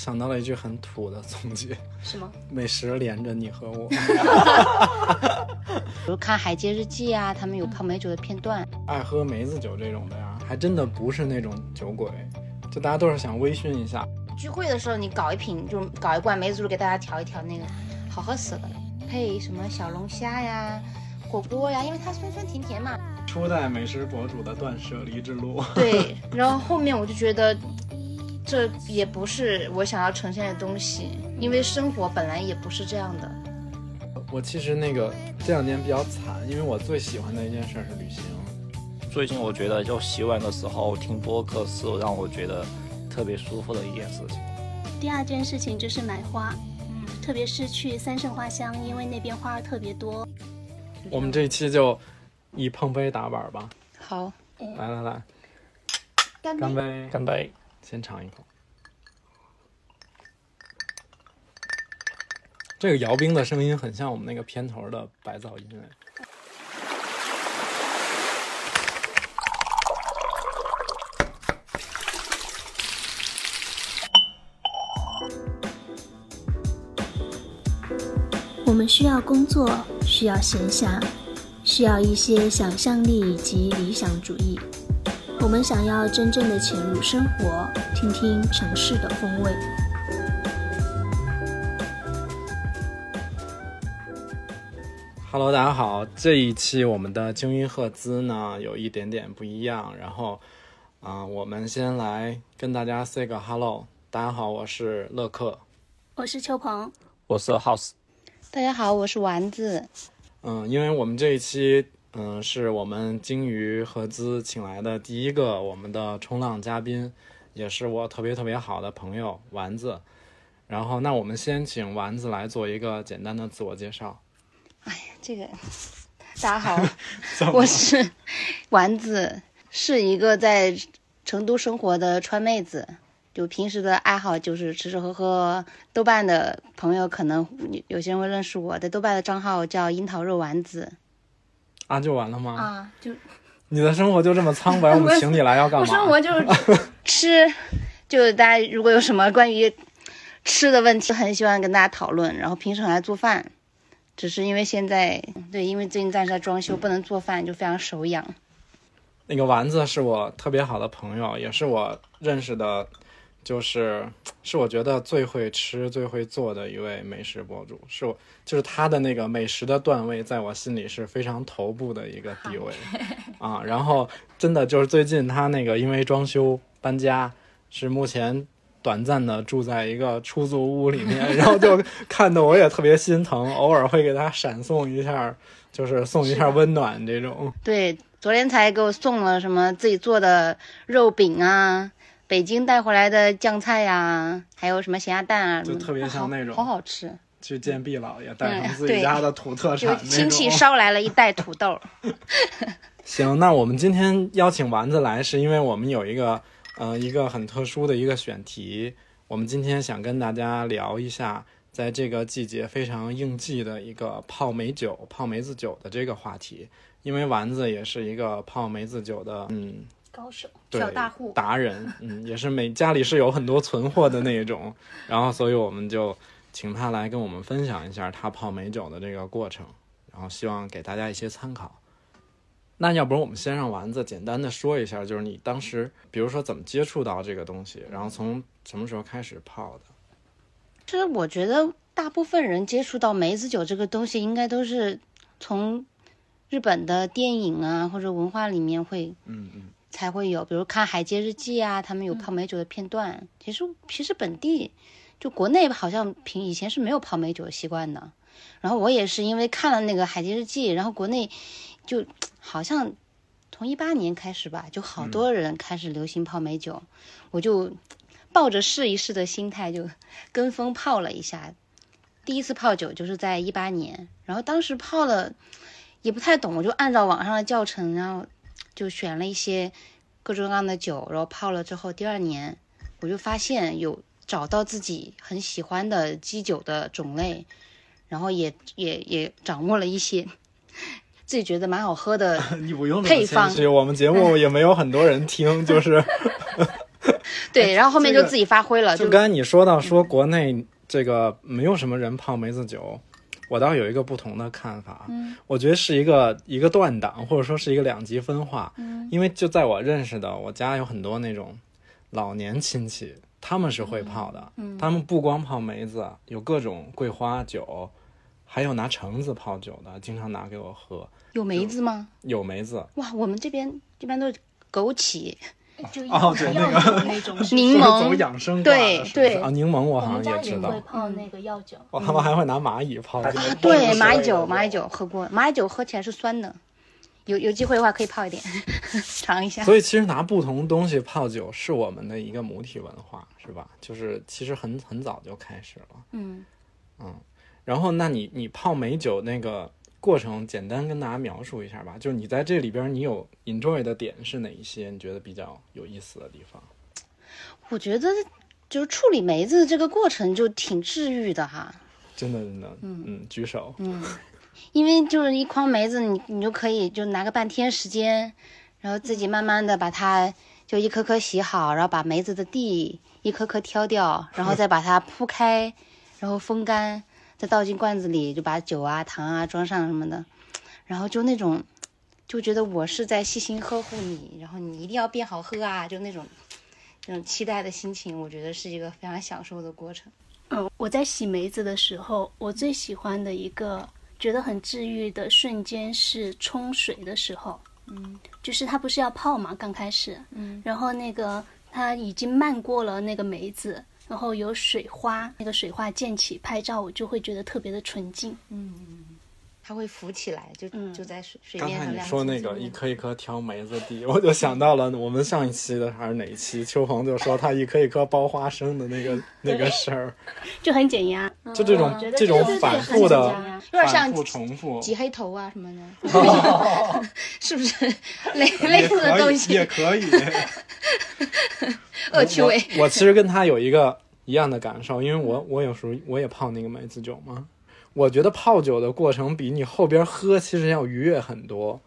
想到了一句很土的总结：什么？美食连着你和我。比如看《海街日记》啊，他们有泡美酒的片段。爱喝梅子酒这种的呀，还真的不是那种酒鬼，就大家都是想微醺一下。聚会的时候，你搞一瓶，就搞一罐梅子酒给大家调一调，那个好喝死了。配什么小龙虾呀、火锅呀，因为它酸酸甜甜嘛。初代美食博主的断舍离之路。对，然后后面我就觉得，这也不是我想要呈现的东西，因为生活本来也不是这样的。我其实那个这两年比较惨，因为我最喜欢的一件事是旅行。最近我觉得就洗碗的时候听播客是让我觉得特别舒服的一件事情。第二件事情就是买花，特别是去三圣花乡，因为那边花儿特别多。我们这一期就以碰杯打板吧。好，来来来，干干杯！干杯！先尝一口。这个摇冰的声音很像我们那个片头的白噪音哎。我们需要工作，需要闲暇，需要一些想象力以及理想主义。我们想要真正的潜入生活，听听城市的风味。Hello，大家好，这一期我们的精英赫兹呢有一点点不一样，然后啊、我们先来跟大家 say 个 hello。大家好，我是乐克。我是秋鹏，我是 House，大家好，我是丸子。嗯，因为我们这一期，嗯，是我们鲸鱼合资请来的第一个我们的冲浪嘉宾，也是我特别特别好的朋友丸子。然后，那我们先请丸子来做一个简单的自我介绍。哎呀这个，大家好 我是丸子，是一个在成都生活的川妹子。就平时的爱好就是吃吃喝喝。豆瓣的朋友可能有有些人会认识我，在豆瓣的账号叫樱桃肉丸子啊，就完了吗？啊，就你的生活就这么苍白，我们请你来要干嘛？我生活就是吃，就大家如果有什么关于吃的问题，很喜欢跟大家讨论。然后平时很爱做饭，只是因为现在对，因为最近暂时在装修，不能做饭，就非常手痒。那个丸子是我特别好的朋友，也是我认识的，就是是我觉得最会吃、最会做的一位美食博主，是我就是他的那个美食的段位，在我心里是非常头部的一个地位啊。然后真的就是最近他那个因为装修搬家，是目前短暂的住在一个出租屋里面，然后就 看得我也特别心疼，偶尔会给他闪送一下，就是送一下温暖这种。对，昨天才给我送了什么自己做的肉饼啊，北京带回来的酱菜呀、还有什么咸鸭蛋啊，就特别像那种好好好吃。去见毕姥爷，带上嗯自己家的土特产那亲戚。捎来了一袋土豆，行，那我们今天邀请丸子来，是因为我们有一个呃一个很特殊的一个选题，我们今天想跟大家聊一下，在这个季节非常应季的一个泡梅酒、泡梅子酒的这个话题。因为丸子也是一个泡梅子酒的，嗯，高手。对小大户达人，嗯，也是每家里是有很多存货的那一种，然后所以我们就请他来跟我们分享一下他泡美酒的这个过程，然后希望给大家一些参考。那要不然我们先让丸子简单的说一下，就是你当时，比如说怎么接触到这个东西，然后从什么时候开始泡的？其实我觉得大部分人接触到梅子酒这个东西，应该都是从日本的电影啊或者文化里面会嗯嗯，才会有，比如看《海街日记》啊，他们有泡美酒的片段。其实其实本地就国内好像平以前是没有泡美酒的习惯的。然后我也是因为看了那个《海街日记》，然后国内就好像从一八年开始吧，就好多人开始流行泡美酒，我就抱着试一试的心态就跟风泡了一下。第一次泡酒就是在一八年，然后当时泡了也不太懂，我就按照网上的教程，然后就选了一些各种各样的酒，然后泡了之后，第二年我就发现有找到自己很喜欢的基酒的种类，然后也也也掌握了一些自己觉得蛮好喝的 你不用配方我们节目也没有很多人听，就是 对，然后后面就自己。发挥了，就就刚才你说到说国内这个没有什么人泡梅子酒，我倒有一个不同的看法。嗯，我觉得是一个一个断档，或者说是一个两极分化。嗯，因为就在我认识的，我家有很多那种老年亲戚，他们是会泡的。嗯，他们不光泡梅子，有各种桂花酒，还有拿橙子泡酒的，经常拿给我喝。有梅子吗？有梅子，哇，我们这边一般都是枸杞、就哦对那个个那种 柠檬养生对对啊，柠檬我好我们家里像也知道会。泡那个药酒，哦，他们还会拿蚂蚁泡。对蚂蚁酒，蚂蚁酒喝过，蚂蚁酒喝起来是酸的，有有机会的话可以泡一点，尝一下。所以其实拿不同东西泡酒是我们的一个母体文化，是吧？就是其实很很早就开始了。嗯嗯，然后，那你你泡美酒那个过程，简单跟大家描述一下吧。就是你在这里边，你有 enjoy 的点是哪一些？你觉得比较有意思的地方？我觉得就是处理梅子这个过程就挺治愈的哈，真的真的，嗯嗯举手。嗯因为就是一筐梅子，你你就可以就拿个半天时间，然后自己慢慢的把它就一颗颗洗好，然后把梅子的蒂一颗颗挑掉，然后再把它铺开，然后风干，再倒进罐子里，就把酒啊、糖啊装上什么的，然后就那种就觉得我是在细心呵护你，然后你一定要变好喝啊，就那种那种期待的心情，我觉得是一个非常享受的过程。嗯，我在洗梅子的时候，我最喜欢的一个觉得很治愈的瞬间是冲水的时候。嗯，就是它不是要泡嘛，刚开始，嗯，然后那个它已经漫过了那个梅子，然后有水花，那个水花溅起，拍照我就会觉得特别的纯净。嗯它会浮起来，就就在水水刚才你面上亮说那个一颗一颗挑梅子地，我就想到了我们上一期的还是哪一期，秋红就说他一颗一颗剥花生的那个 那个事儿，就很减压。就这种这种反复的有点像反复重复，挤黑头啊什么的，是不是 类类似的东西？也可以。恶趣味。我我其实跟他有一个一样的感受，因为我我有时候我也泡那个梅子酒嘛，我觉得泡酒的过程比你后边喝其实要愉悦很多。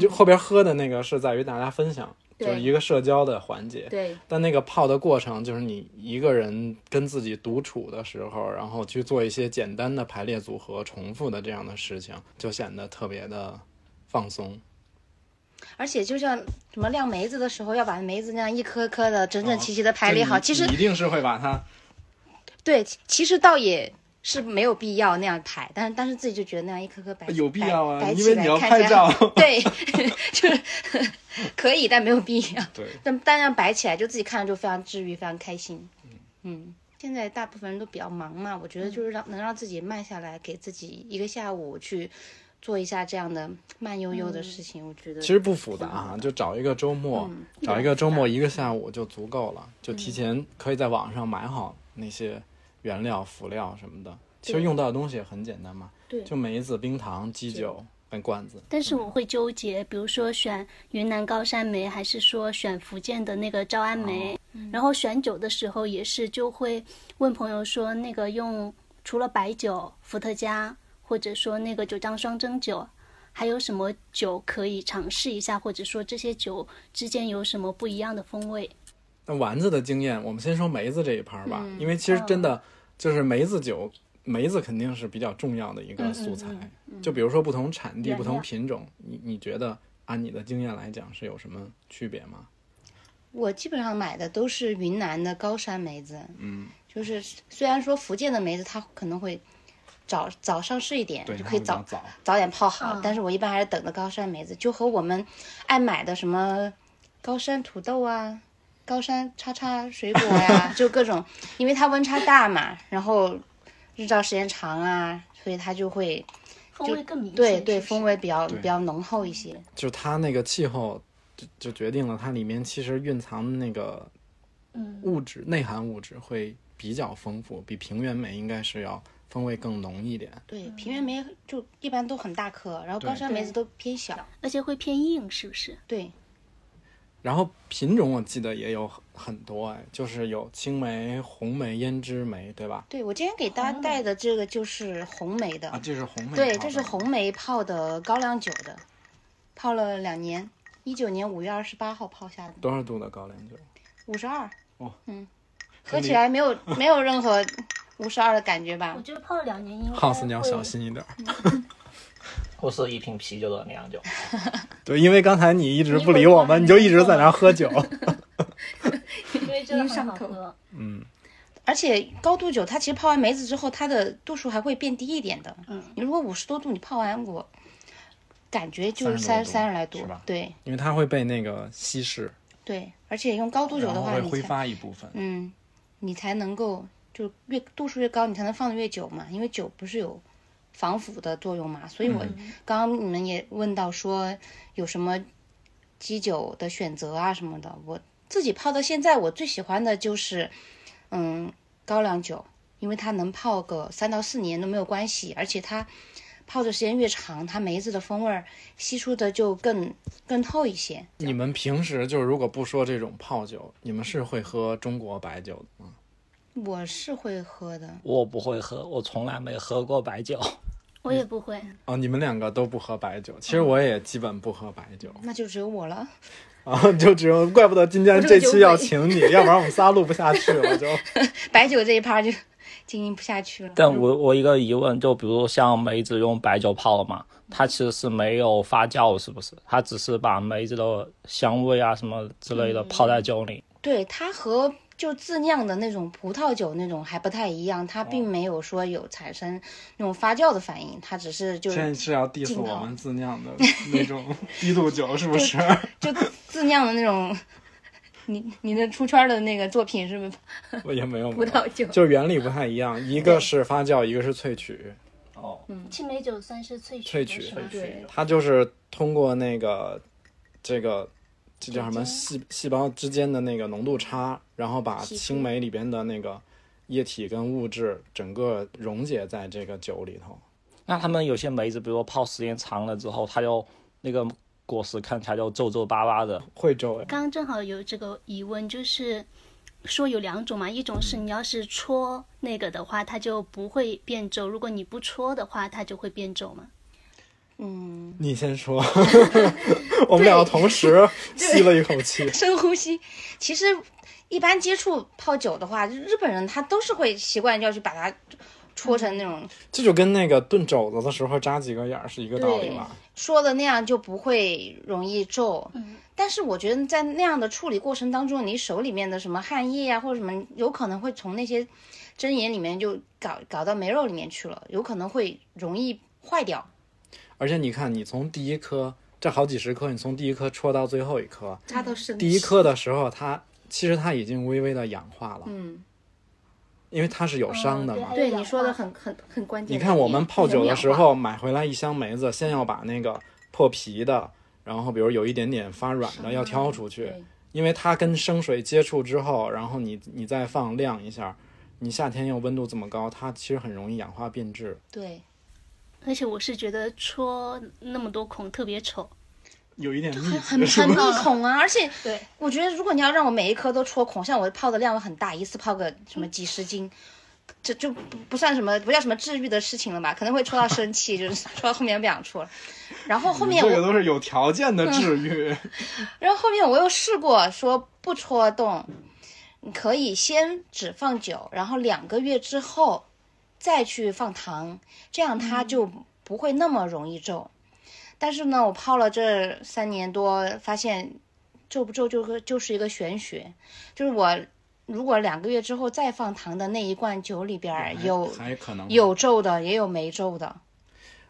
就后边喝的那个是在于大家分享，就是一个社交的环节。对，但那个泡的过程，就是你一个人跟自己独处的时候，然后去做一些简单的排列组合、重复的这样的事情，就显得特别的放松。而且就像什么晾梅子的时候，要把梅子那样一颗颗的整整齐齐的排列好。哦其实一定是会把它对，其其实倒也是没有必要那样排，但是但是自己就觉得那样一颗颗摆有必要啊因为你要拍照对，就是 可以，但没有必要。对。但但这样摆起来，就自己看着就非常治愈，非常开心。嗯，现在大部分人都比较忙嘛，我觉得就是让能让自己慢下来，给自己一个下午去做一下这样的慢悠悠的事情，我觉得其实不复杂啊，就找一个周末，嗯找一个周末一个下午就足够了，就提前可以在网上买好那些原料、辅料什么的。其实用到的东西也很简单嘛，对。就梅子、冰糖、基酒跟罐子。但是我会纠结，比如说选云南高山梅，还是说选福建的那个诏安梅。然后选酒的时候也是，就会问朋友说，那个用除了白酒、伏特加，或者说那个九江双蒸酒，还有什么酒可以尝试一下，或者说这些酒之间有什么不一样的风味？那丸子的经验，我们先说梅子这一盘吧，嗯因为其实真的就是梅子酒，梅子肯定是比较重要的一嗯个素材。就比如说不同产地、原不同品种，你你觉得按你的经验来讲是有什么区别吗？我基本上买的都是云南的高山梅子，嗯，就是虽然说福建的梅子它可能会早早上市一点，对，就可以早早。早点泡好，嗯但是我一般还是等的高山梅子，就和我们爱买的什么高山土豆啊、高山叉叉水果呀、就各种，因为它温差大嘛，然后日照时间长啊，所以它就会风味更明显。对对风味比较比较浓厚一些。就它那个气候，就就决定了它里面其实蕴藏的那个嗯物质、内含物质会比较丰富，比平原梅应该是要风味更浓一点。对，平原梅就一般都很大颗，然后高山梅子都偏小。而且会偏硬，是不是？对，然后品种我记得也有很很多哎，就是有青梅、红梅、胭脂梅，对吧？对我今天给大家带的这个就是红梅的，啊，这是红梅。对，这是。红梅泡的高粱酒的，泡了两年，一九年五月二十八号泡下的，多少度的高粱酒？五十二。哦，嗯，喝起来没有没有任何五十二的感觉吧我？觉得泡了两年应该 House 你要小心一点。或是一瓶啤酒的酿酒。对，因为刚才你一直不理我们，你就一直在那儿喝酒。因为真的很好上口喝。嗯，而且高度酒它其实泡完梅子之后，它的度数还会变低一点的。嗯，你如果五十多度，你泡完我感觉就是30三三十来度是吧。对因为它会被那个稀释，对，而且用高度酒的话，后会挥发一部分。嗯，你才能够就越度数越高，你才能放的越久嘛。因为酒不是有防腐的作用嘛，所以我刚刚你们也问到说有什么基酒的选择啊什么的，我自己泡到现在，我最喜欢的就是嗯高粱酒，因为它能泡个三到四年都没有关系，而且它。泡的时间越长，它梅子的风味儿吸出的就更更透一些。你们平时就是如果不说这种泡酒，你们是会喝中国白酒的吗？我是会喝的，我不会喝，我从来没喝过白酒。我也不会，哦，你们两个都不喝白酒，其实我也基本不喝白酒那就只有我了。啊，就只有怪不得今天这期要请你，要不然我们仨录不下去了就。白酒这一趴就经营不下去了。但我我一个疑问，就比如像梅子用白酒泡了嘛，它其实是没有发酵，是不是？它只是把梅子的香味啊什么之类的泡在酒里。对它和就自酿的那种葡萄酒那种还不太一样，它并没有说有产生那种发酵的反应，它只是就现在是要 diss 我们自酿的 那种低度酒，是不是？就自酿的那种。你你的出圈的那个作品是不是我也没有葡萄酒？就原理不太一样，一个是发酵，一个是萃取。哦，嗯青梅酒算是萃取萃取它就是通过那个这个这叫什么细细胞之间的那个浓度差，然后把青梅里边的那个液体跟物质整个溶解在这个酒里头。那他们有些梅子，比如说泡时间长了之后，它就那个果实看起来就皱皱巴巴的。会皱哎，刚刚正好有这个疑问，就是说有两种嘛，一种是你要是戳那个的话，它就不会变皱；如果你不戳的话，它就会变皱嘛。嗯，你先说，我们两个同时吸了一口气。深呼吸。其实一般接触泡酒的话，日本人他都是会习惯要去把它戳成那种这就跟那个炖肘子的时候扎几个眼儿是一个道理嘛？说的那样就不会容易皱。嗯但是我觉得在那样的处理过程当中，你手里面的什么汗液啊，或者什么，有可能会从那些针眼里面就搞搞到梅肉里面去了，有可能会容易坏掉。而且你看，你从第一颗这好几十颗，你从第一颗戳到最后一颗，它都是第一颗的时候，它其实它已经微微的氧化了，嗯，因为它是有伤的嘛。哦对对你说的很很很关键。你看我们泡酒的时候，买回来一箱梅子，先要把那个破皮的，然后比如有一点点发软的要挑出去，因为它跟生水接触之后，然后你你再放晾一下，你夏天又温度这么高，它其实很容易氧化变质。对，而且我是觉得戳那么多孔特别丑。有一点密很很吧？密孔啊，而且对，我觉得如果你要让我每一颗都戳孔，像我泡的量很大，一次泡个什么几十斤。这就不不算什么，不叫什么治愈的事情了吧？可能会戳到生气，就是 戳到后面不想戳了。然后后面我这个都是有条件的治愈。然后后面我又试过说不戳洞，你可以先只放酒，然后两个月之后再去放糖，这样它就不会那么容易皱。但是呢，我泡了这三年多，发现皱不皱就是就是一个玄学，就是我如果两个月之后再放糖的那一罐酒里边儿有还可能有皱的，也有没皱的。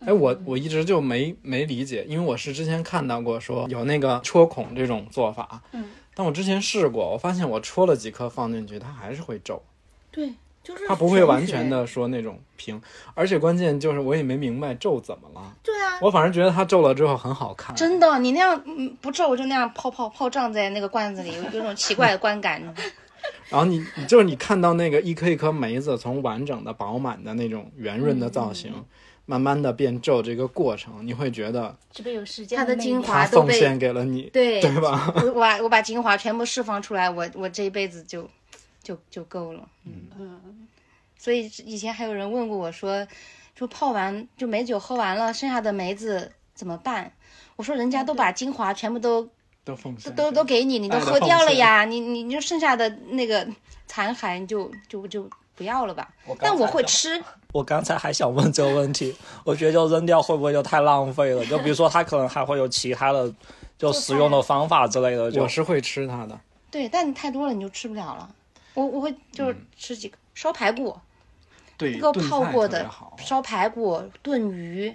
哎，我我一直就没没理解，因为我是之前看到过说有那个戳孔这种做法，嗯，但我之前试过，我发现我戳了几颗放进去，它还是会皱，对，就是它不会完全。的说那种平，而且关键就是我也没明白皱怎么了，对啊，我反正觉得它皱了之后很好看，真的，你那样嗯不皱就那样泡泡泡胀在那个罐子里，有有种奇怪的观感。然后你你就是你看到那个一颗一颗梅子从完整的饱满的那种圆润的造型，嗯慢慢的变皱这个过程，你会觉得这个有时间它的精华它奉献给了你，对对吧？我我把我把精华全部释放出来，我我这一辈子就就就够了。嗯嗯所以以前还有人问过我说，说泡完就梅酒喝完了，剩下的梅子怎么办？我说人家都把精华全部都都奉都献都都给你，你都喝掉了呀，你你你就剩下的那个残骸就就就不要了吧。但我会吃，我刚才还想问这个问题，我觉得就扔掉会不会就太浪费了？就比如说它可能还会有其他的就使用的方法之类的，就我是会吃它的。对，但你太多了你就吃不了了。我我会就是吃几个烧排骨，对，这个泡过的烧排骨炖鱼，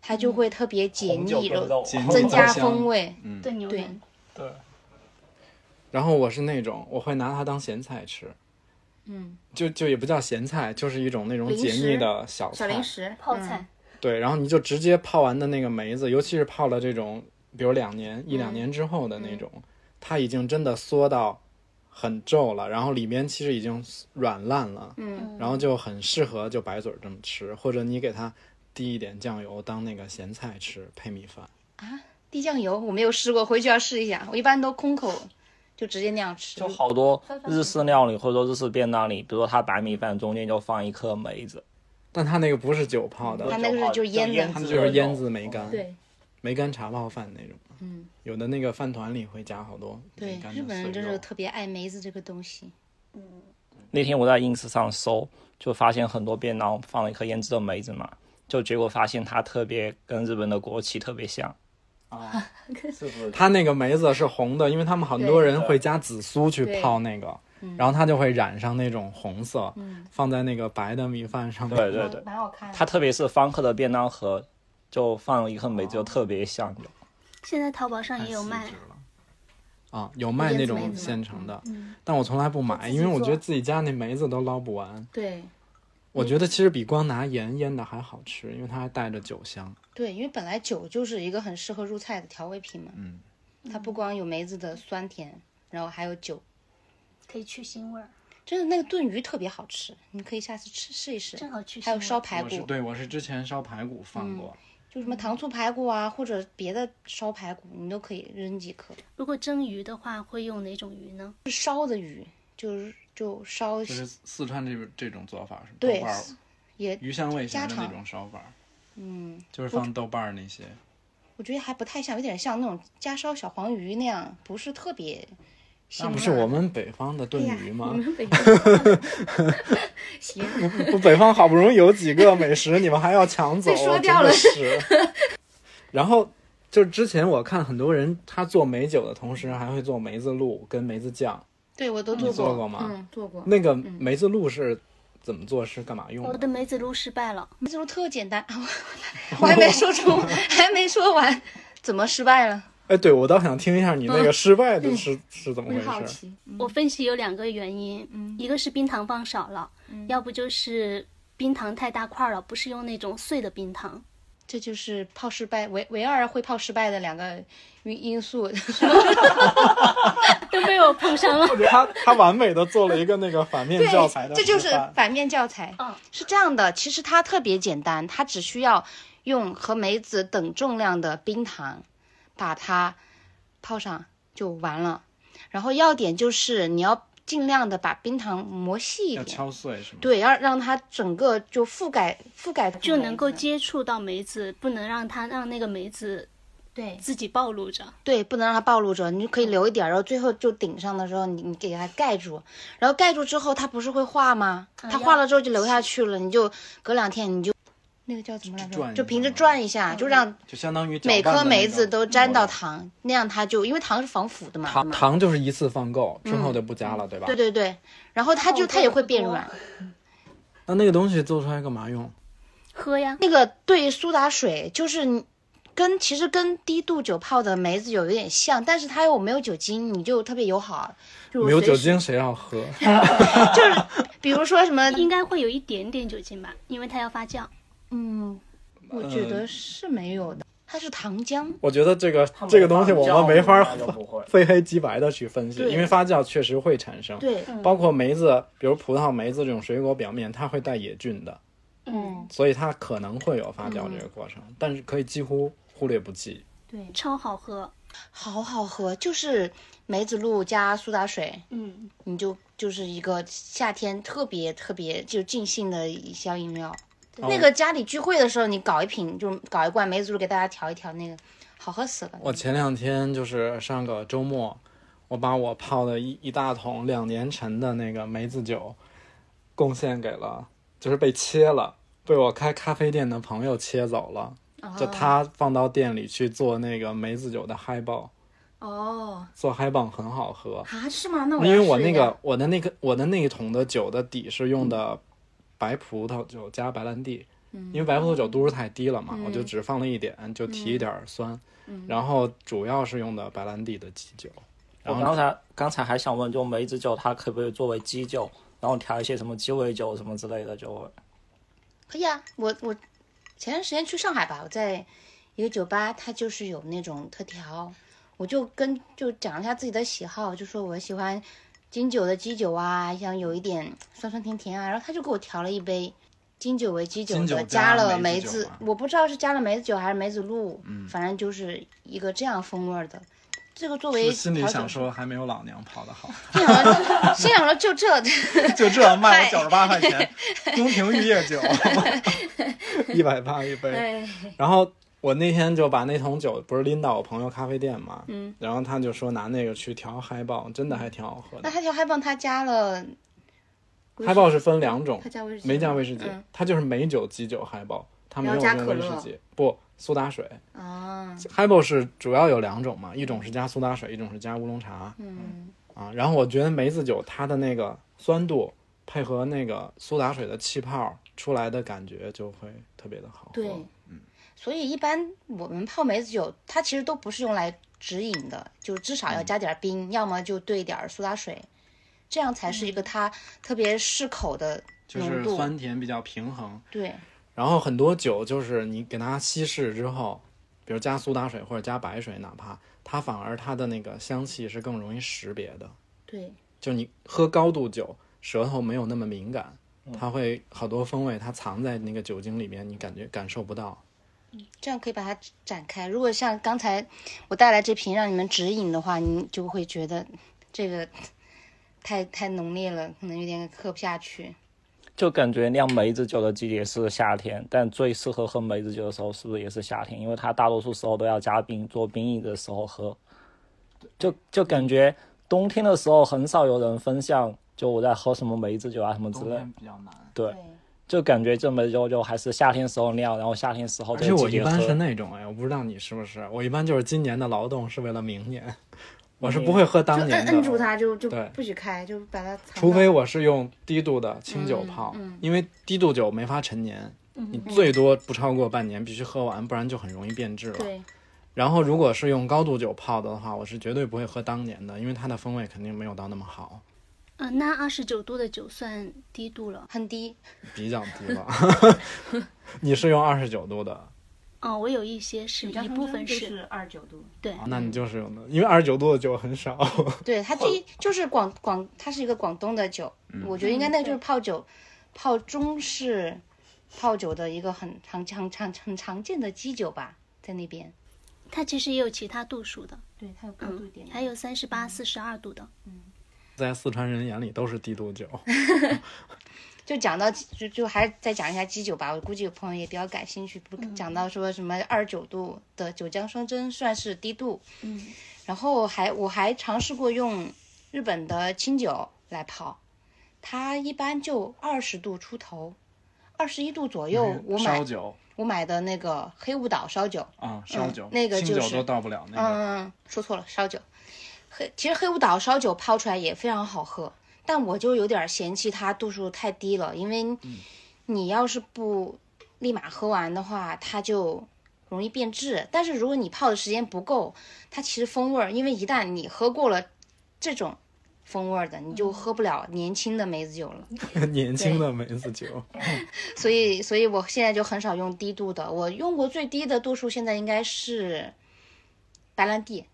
它就会特别解腻，然后增加风味。对炖牛腩，对。然后我是那种我会拿它当咸菜吃，嗯，就就也不叫咸菜，就是一种那种解腻的小菜。小零食泡菜，对，然后你就直接泡完的那个梅子，尤其是泡了这种，比如两年、一两年之后的那种，它已经真的缩到很皱了，然后里面其实已经软烂了，嗯，然后就很适合就白嘴儿这么吃，或者你给它滴一点酱油当那个咸菜吃，配米饭啊。滴酱油我没有试过，回去要试一下。我一般都空口就直接那样吃。就好多日式料理或者说日式便当里，比如说它白米饭中间就放一颗梅子，但它那个不是酒泡的，它那个是就腌的它就是腌制梅干，对梅干茶泡饭那种。嗯，有的那个饭团里会加好多对，干日本人就是特别爱梅子这个东西。嗯那天我在 ins 上搜，就发现很多便当放了一颗腌制的梅子嘛，就结果发现它特别跟日本的国旗特别像。啊，是不是？它那个梅子是红的，因为他们很多人会加紫苏去泡那个，然后它就会染上那种红色，放在那个白的米饭上面。对对对，蛮好看的。它特别是方克的便当盒，就放了一颗梅子，就特别像的。现在淘宝上也有卖。啊，有卖那种现成的，但我从来不买，因为我觉得自己家那梅子都捞不完。对我觉得其实比光拿盐腌的还好吃，因为它还带着酒香。对，因为本来酒就是一个很适合入菜的调味品嘛。嗯，它不光有梅子的酸甜，然后还有酒。可以去腥味儿，真的那个炖鱼特别好吃，你可以下次吃试一试。正好去腥味。还有烧排骨，对，我是之前烧排骨放过，就什么糖醋排骨啊，或者别的烧排骨，你都可以扔几颗。如果蒸鱼的话，会用哪种鱼呢？是烧的鱼，就是就烧就是四川这边这种做法是对豆瓣儿也，鱼香味型的那家常种烧法，嗯，就是放豆瓣儿那些。我觉得还不太像，有点像那种家烧小黄鱼那样，不是特别。那不是我们北方的炖鱼吗你？们北方行，我，北方好不容易有几个美食，你们还要抢走，被说掉了真的是。然后就之前我看很多人他做美酒的同时，还会做梅子露跟梅子酱。对我都做过，做过吗嗯，做过。那个梅子露是怎么做？是干嘛用的？我的梅子露失败了，梅子露特简单，我还没说出，还没说完，怎么失败了？哎，对，我倒想听一下你那个失败的是、是怎么回事？就好奇。我分析有两个原因，一个是冰糖放少了，要不就是冰糖太大块了，不是用那种碎的冰糖。这就是泡失败，唯唯二会泡失败的两个因因素。都被我碰上了。我觉得他他完美的做了一个那个反面教材的这就是反面教材。嗯是这样的，其实它特别简单，它只需要用和梅子等重量的冰糖把它泡上就完了。然后要点就是你要尽量的把冰糖磨细一要点，敲碎是吗？对，要让它整个就覆盖覆盖就能够接触到梅子，不能让它让那个梅子对自己暴露着。对，不能让它暴露着，你就可以留一点儿，然后最后就顶上的时候，你你给它盖住，然后盖住之后，它不是会化吗？它化了之后就流下去了，你就隔两天你就那个叫怎么来着？就凭着转一下，就让就相当于每颗梅子都沾到糖，那样它就因为糖是防腐的嘛。糖糖就是一次放够，之后就不加了，对吧？对对对，然后它就它也会变软。那那个东西做出来干嘛用？喝呀，那个对苏打水就是跟其实跟低度酒泡的梅子酒有点像，但是它又没有酒精，你就特别友好。就没有，酒精谁要喝？就是比如说什么，应该会有一点点酒精吧，因为它要发酵。嗯，我觉得是没有的，它是糖浆。我觉得这个这个东西我们没法就不会。非黑即白的去分析，因为发酵确实会产生。对，包括梅子，比如葡萄、梅子这种水果表面，它会带野菌的，嗯，所以它可能会有发酵这个过程，但是可以几乎忽略不计。对超好喝。好好喝，就是梅子露加苏打水，嗯，你就就是一个夏天特别特别就尽兴的一小饮料。那个家里聚会的时候，你搞一瓶，就搞一罐梅子露给大家调一调，那个好喝死了。我前两天就是上个周末，我把我泡的一一大桶两年陈的那个梅子酒贡献给了，就是被切了，被我开咖啡店的朋友切走了。就他放到店里去做那个梅子酒的嗨爆，哦做嗨棒很好喝。啊，是吗？那我因为要试一下我那个我的那个我的那一桶的酒的底是用的白葡萄酒加白兰地，因为白葡萄酒度数太低了嘛，我就只放了一点，就提一点儿酸，然后主要是用的白兰地的基酒。我刚才刚才还想问，就梅子酒它可不可以作为基酒，然后调一些什么鸡尾酒什么之类的，就可以啊，我我前段时间去上海吧，我在一个酒吧，它就是有那种特调，我就跟就讲了一下自己的喜好，就说我喜欢金酒的基酒啊，像有一点酸酸甜甜啊，然后他就给我调了一杯金酒为基酒的，酒加了梅梅子我不知道是加了梅子酒还是梅子露，反正就是一个这样风味儿的。这个作为我心里想说，还没有老娘跑的好，心想说，心想说就这，就这卖我九十八块钱，宫廷玉液酒，一百八一杯。哎，然后我那天就把那桶酒不是拎到我朋友咖啡店嘛，嗯，然后他就说拿那个去调嗨爆，真的还挺好喝的。那他调嗨棒他加了嗨爆是分两种他，加威士，没加威士忌嗯，它就是美酒基酒嗨爆，他没有用威士忌，不苏打水。啊，嗨爆是主要有两种嘛，一种是加苏打水，一种是加乌龙茶嗯。啊。然后我觉得梅子酒它的那个酸度配合那个苏打水的气泡出来的感觉就会特别的好喝。对，所以一般我们泡梅子酒，它其实都不是用来直饮的，就至少要加点冰，要么就兑点儿苏打水，这样才是一个它特别适口的就是。酸甜比较平衡。对，然后很多酒就是你给它稀释之后，比如加苏打水或者加白水，哪怕它反而它的那个香气是更容易识别的。对，就你喝高度酒，舌头没有那么敏感，它会好多风味它藏在那个酒精里面，你感觉感受不到。这样可以把它展开。如果像刚才我带来这瓶让你们指引的话，你就会觉得这个 太太浓烈了，可能有点喝不下去。就感觉酿梅子酒的季节是夏天，但最适合喝梅子酒的时候是不是也是夏天？因为它大多数时候都要加冰，做冰饮的时候喝。就就感觉冬天的时候很少有人分享，就我在喝什么梅子酒啊什么之类。比较难。对，就感觉这么就就还是夏天时候酿，然后夏天时候而且我一般是。那种哎，我不知道你是不是，我一般就是今年的劳动是为了明年，我是不会喝当年的。摁摁住它，就就对不许开，就把它。除非我是用低度的清酒嗯泡，因为低度酒没法陈年，你最多不超过半年必须喝完，不然就很容易变质了。对，然后如果是用高度酒泡的话，我是绝对不会喝当年的，因为它的风味肯定没有到那么好，呃，那二十九度的酒算低度了。很低。比较低了。你是用二十九度的，哦，我有一些是一部分是，二十九度。对，啊那你就是用的，因为二十九度的酒很少。对，它第一 就是广广，它是一个广东的酒，我觉得应该那个就是泡酒，泡中式泡酒的一个很常常常很常见的基酒吧，在那边。它其实也有其他度数的，对，它有高度一点还有三十八、四十二度的。在四川人眼里都是低度酒。就讲到就就还是再讲一下基酒吧，我估计有朋友也比较感兴趣，不讲到说什么二十九度的九江双蒸算是低度，嗯，然后还我还尝试过用日本的清酒来泡，它一般就二十度出头，二十一度左右。我买烧酒我买的那个黑雾岛烧酒，啊，烧酒，那个就是清酒都到不了那个。嗯，说错了，烧酒。黑其实黑雾岛烧酒泡出来也非常好喝，但我就有点嫌弃它度数太低了，因为你要是不立马喝完的话，它就容易变质。但是如果你泡的时间不够，它其实风味儿，因为一旦你喝过了这种风味儿的，你就喝不了年轻的梅子酒了。年轻的梅子酒，所以，所以我现在就很少用低度的。我用过最低的度数，现在应该是白兰地，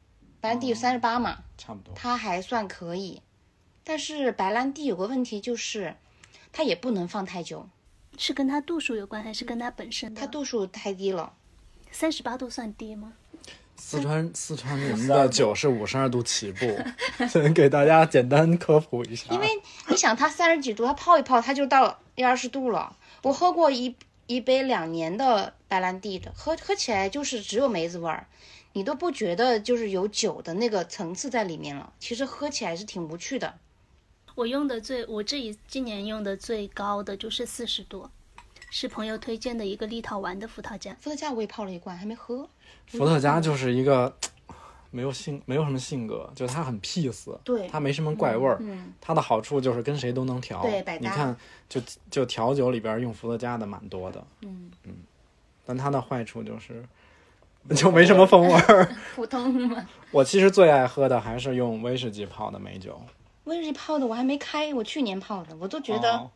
白兰地有三十八嘛，差不多。它还算可以。但是白兰地有个问题就是，它也不能放太久，是跟它度数有关，还是跟它本身的？它度数太低了。三十八度算低吗？四川四川人的酒是五十二度起步，先给大家简单科普一下。因为你想，它三十几度，它泡一泡，它就到一二十度了。我喝过一一杯两年的白兰地的，喝喝起来就是只有梅子味儿。你都不觉得就是有酒的那个层次在里面了。其实喝起来是挺无趣的。我用的最，我这一今年用的最高的就是四十度，是朋友推荐的一个立陶宛的伏特加。伏特加我也泡了一罐，还没喝。伏特加就是一个没有性，没有什么性格，就它很 peace，对它没什么怪味儿。嗯，它的好处就是跟谁都能调。对百搭你看，就就调酒里边用伏特加的蛮多的。嗯但它的坏处就是 就没什么风味儿。普通嘛。我其实最爱喝的还是用威士忌泡的美酒。威士忌泡的我还没开，我去年泡的，我都觉得哦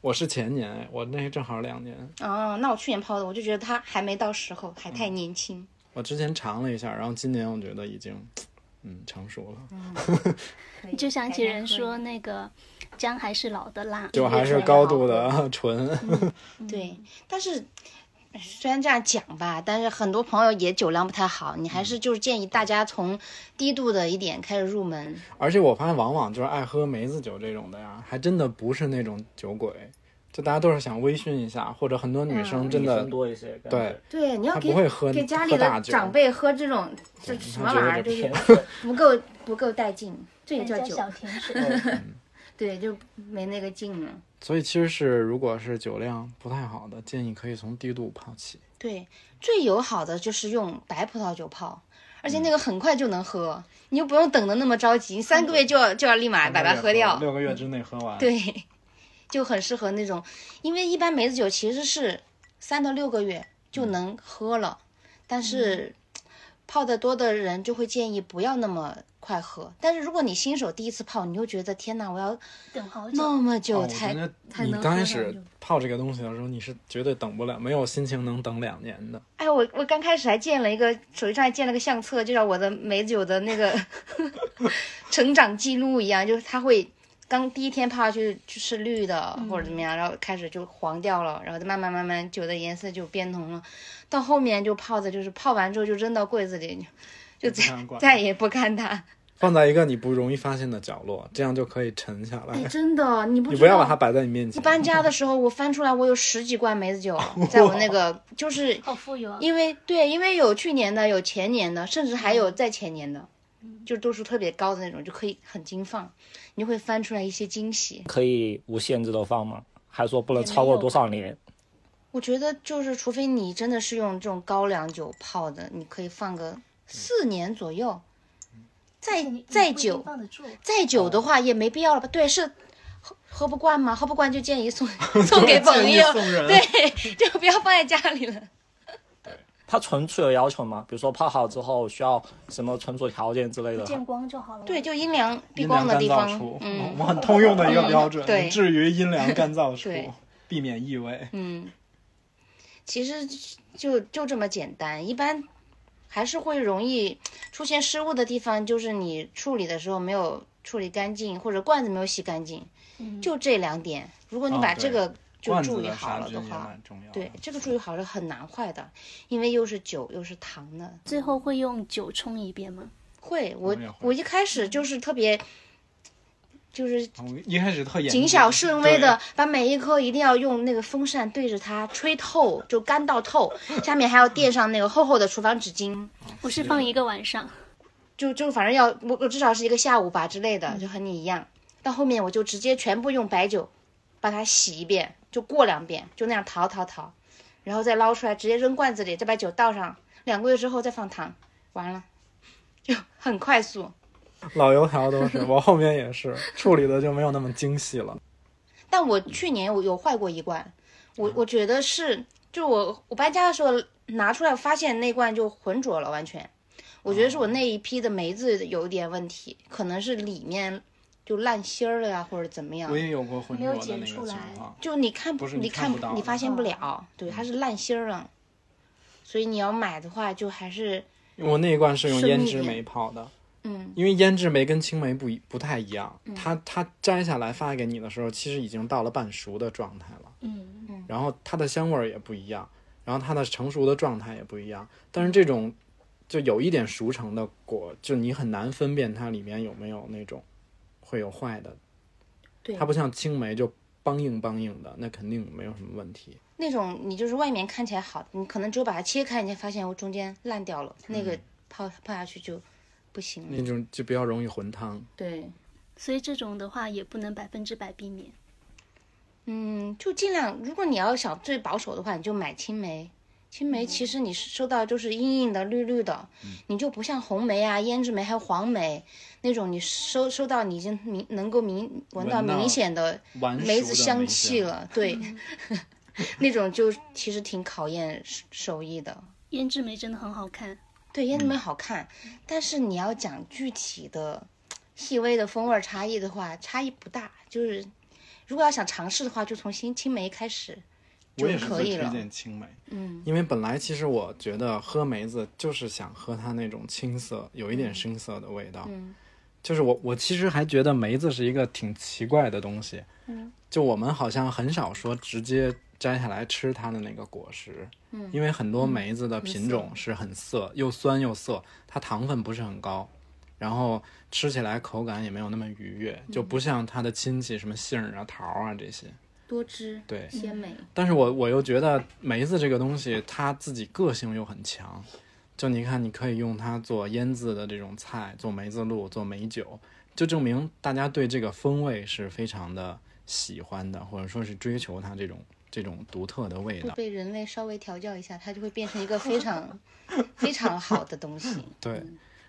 我是前年，哎我那正好两年。哦那我去年泡的，我就觉得它还没到时候，还太年轻。我之前尝了一下，然后今年我觉得已经嗯成熟了，就想起人，说那个姜还是老的辣，就还是高度的纯。喝对，但是。虽然这样讲吧，但是很多朋友也酒量不太好，你还是就是建议大家从低度的一点开始入门。而且我发现，往往就是爱喝梅子酒这种的呀，还真的不是那种酒鬼，就大家都是想微醺一下，或者很多女生真的多一些，对，对，你要给不会喝给家里的长辈喝这种这什么玩意儿，这是不够不够带劲，这也叫酒。人家小甜水。对，就没那个劲了。所以其实是如果是酒量不太好的，建议可以从低度泡起。对，最友好的就是用白葡萄酒泡，而且那个很快就能喝，你又不用等的那么着急，三个月就要就要立马把它喝掉。六个月之内喝完。对，就很适合那种，因为一般梅子酒其实是三到六个月就能喝了，但是泡的多的人就会建议不要那么快喝。但是如果你新手第一次泡，你又觉得天哪，我要等好久。那么久才、才你能喝上刚开始泡这个东西的时候，你是绝对等不了，没有心情能等两年的。哎，我我刚开始还建了一个手机上还建了个相册，就像我的美酒的那个 成长记录一样，就是它会刚第一天泡下去就是绿的、或者怎么样，然后开始就黄掉了，然后再慢慢慢慢酒的颜色就变红了，到后面就泡的就是泡完之后就扔到柜子里，就再再也不看它。放在一个你不容易发现的角落，这样就可以沉下来。哎，真的，你不你不要把它摆在你面前。我搬家的时候，我翻出来我有十几罐梅子酒，在我那个 就是好富有啊！因为对，因为有去年的，有前年的，甚至还有在前年的，就度数特别高的那种，就可以很经放，你会翻出来一些惊喜。可以无限制的放吗？还说不能超过多少年？我觉得就是，除非你真的是用这种高粱酒泡的，你可以放个四年左右。再再久，放得住。再久的话也没必要了吧？对，是喝喝不惯吗？喝不惯就建议送 送给朋友，对，就不要放在家里了。它存储有要求吗？比如说泡好之后需要什么存储条件之类的？见光就好了。对，，就阴凉避光的地方处，，嗯 我很通用的一个标准，嗯对至于阴凉干燥处对，避免异味。嗯，其实就就这么简单，一般还是会容易出现失误的地方，就是你处理的时候没有处理干净，或者罐子没有洗干净，就这两点。如果你把这个就注意好了的话。对这个注意好了很难坏的，因为又是酒又是糖的。最后会用酒冲一遍吗？会，我我会我一开始就是特别。就是我一开始特严谨谨小慎微的把每一颗一定要用那个风扇对着它吹透，就干到透，下面还要垫上那个厚厚的厨房纸巾，我是放一个晚上，就就反正要我我至少是一个下午吧之类的，就和你一样。到后面我就直接全部用白酒把它洗一遍，就过两遍，就那样淘淘淘，然后再捞出来，直接扔罐子里，再把酒倒上，两个月之后再放糖，完了，就很快速。老油条都是，我后面也是处理的就没有那么精细了。但我去年我有坏过一罐，我我觉得是，就我我搬家的时候拿出来，发现那罐就浑浊了，完全。我觉得是我那一批的梅子有点问题，可能是里面就烂芯儿了呀，或者怎么样我。也有过浑没有浊的那个情检出来况。就你看不是你看你看不到的你发现不了，对，它是烂芯儿了。所以你要买的话，就还是我那一罐是用胭脂梅泡的，嗯，因为胭脂梅跟青梅不一不太一样，它它摘下来发给你的时候，其实已经到了半熟的状态了，嗯，然后它的香味儿也不一样，然后它的成熟的状态也不一样。但是这种就有一点熟成的果，就你很难分辨它里面有没有那种会有坏的，对。它不像青梅就梆硬梆硬的，那肯定没有什么问题。那种你就是外面看起来好，你可能只有把它切开，你才发现我中间烂掉了，那个泡泡下去就不行那。种就比较容易混汤。对，所以这种的话也不能百分之百避免。嗯，就尽量，如果你要想最保守的话，你就买青梅。青梅其实你是收到就是硬硬的、绿绿的，你就不像红梅啊、胭脂梅还有黄梅那种，你收收到你已经明能够明闻到明显的梅子香气了，对，那种就其实挺考验手手艺的。胭脂梅真的很好看，对，胭脂梅好看，但是你要讲具体的、细微的风味差异的话，差异不大。就是如果要想尝试的话，就从新青梅开始就我也是最推可以了。荐青梅，嗯，因为本来其实我觉得喝梅子就是想喝它那种青涩，有一点深色的味道。嗯就是我我其实还觉得梅子是一个挺奇怪的东西。嗯，就我们好像很少说直接摘下来吃它的那个果实。嗯因为很多梅子的品种是很涩，又酸又涩，它糖分不是很高，然后吃起来口感也没有那么愉悦，就不像它的亲戚什么杏儿啊、桃儿啊这些。多汁对，鲜美。但是我我又觉得梅子这个东西，它自己个性又很强。就你看，你可以用它做腌制的这种菜，做梅子露，做梅酒，就证明大家对这个风味是非常的喜欢的，或者说是追求它这种这种独特的味道。被人类稍微调教一下，它就会变成一个非常 非常好的东西。对。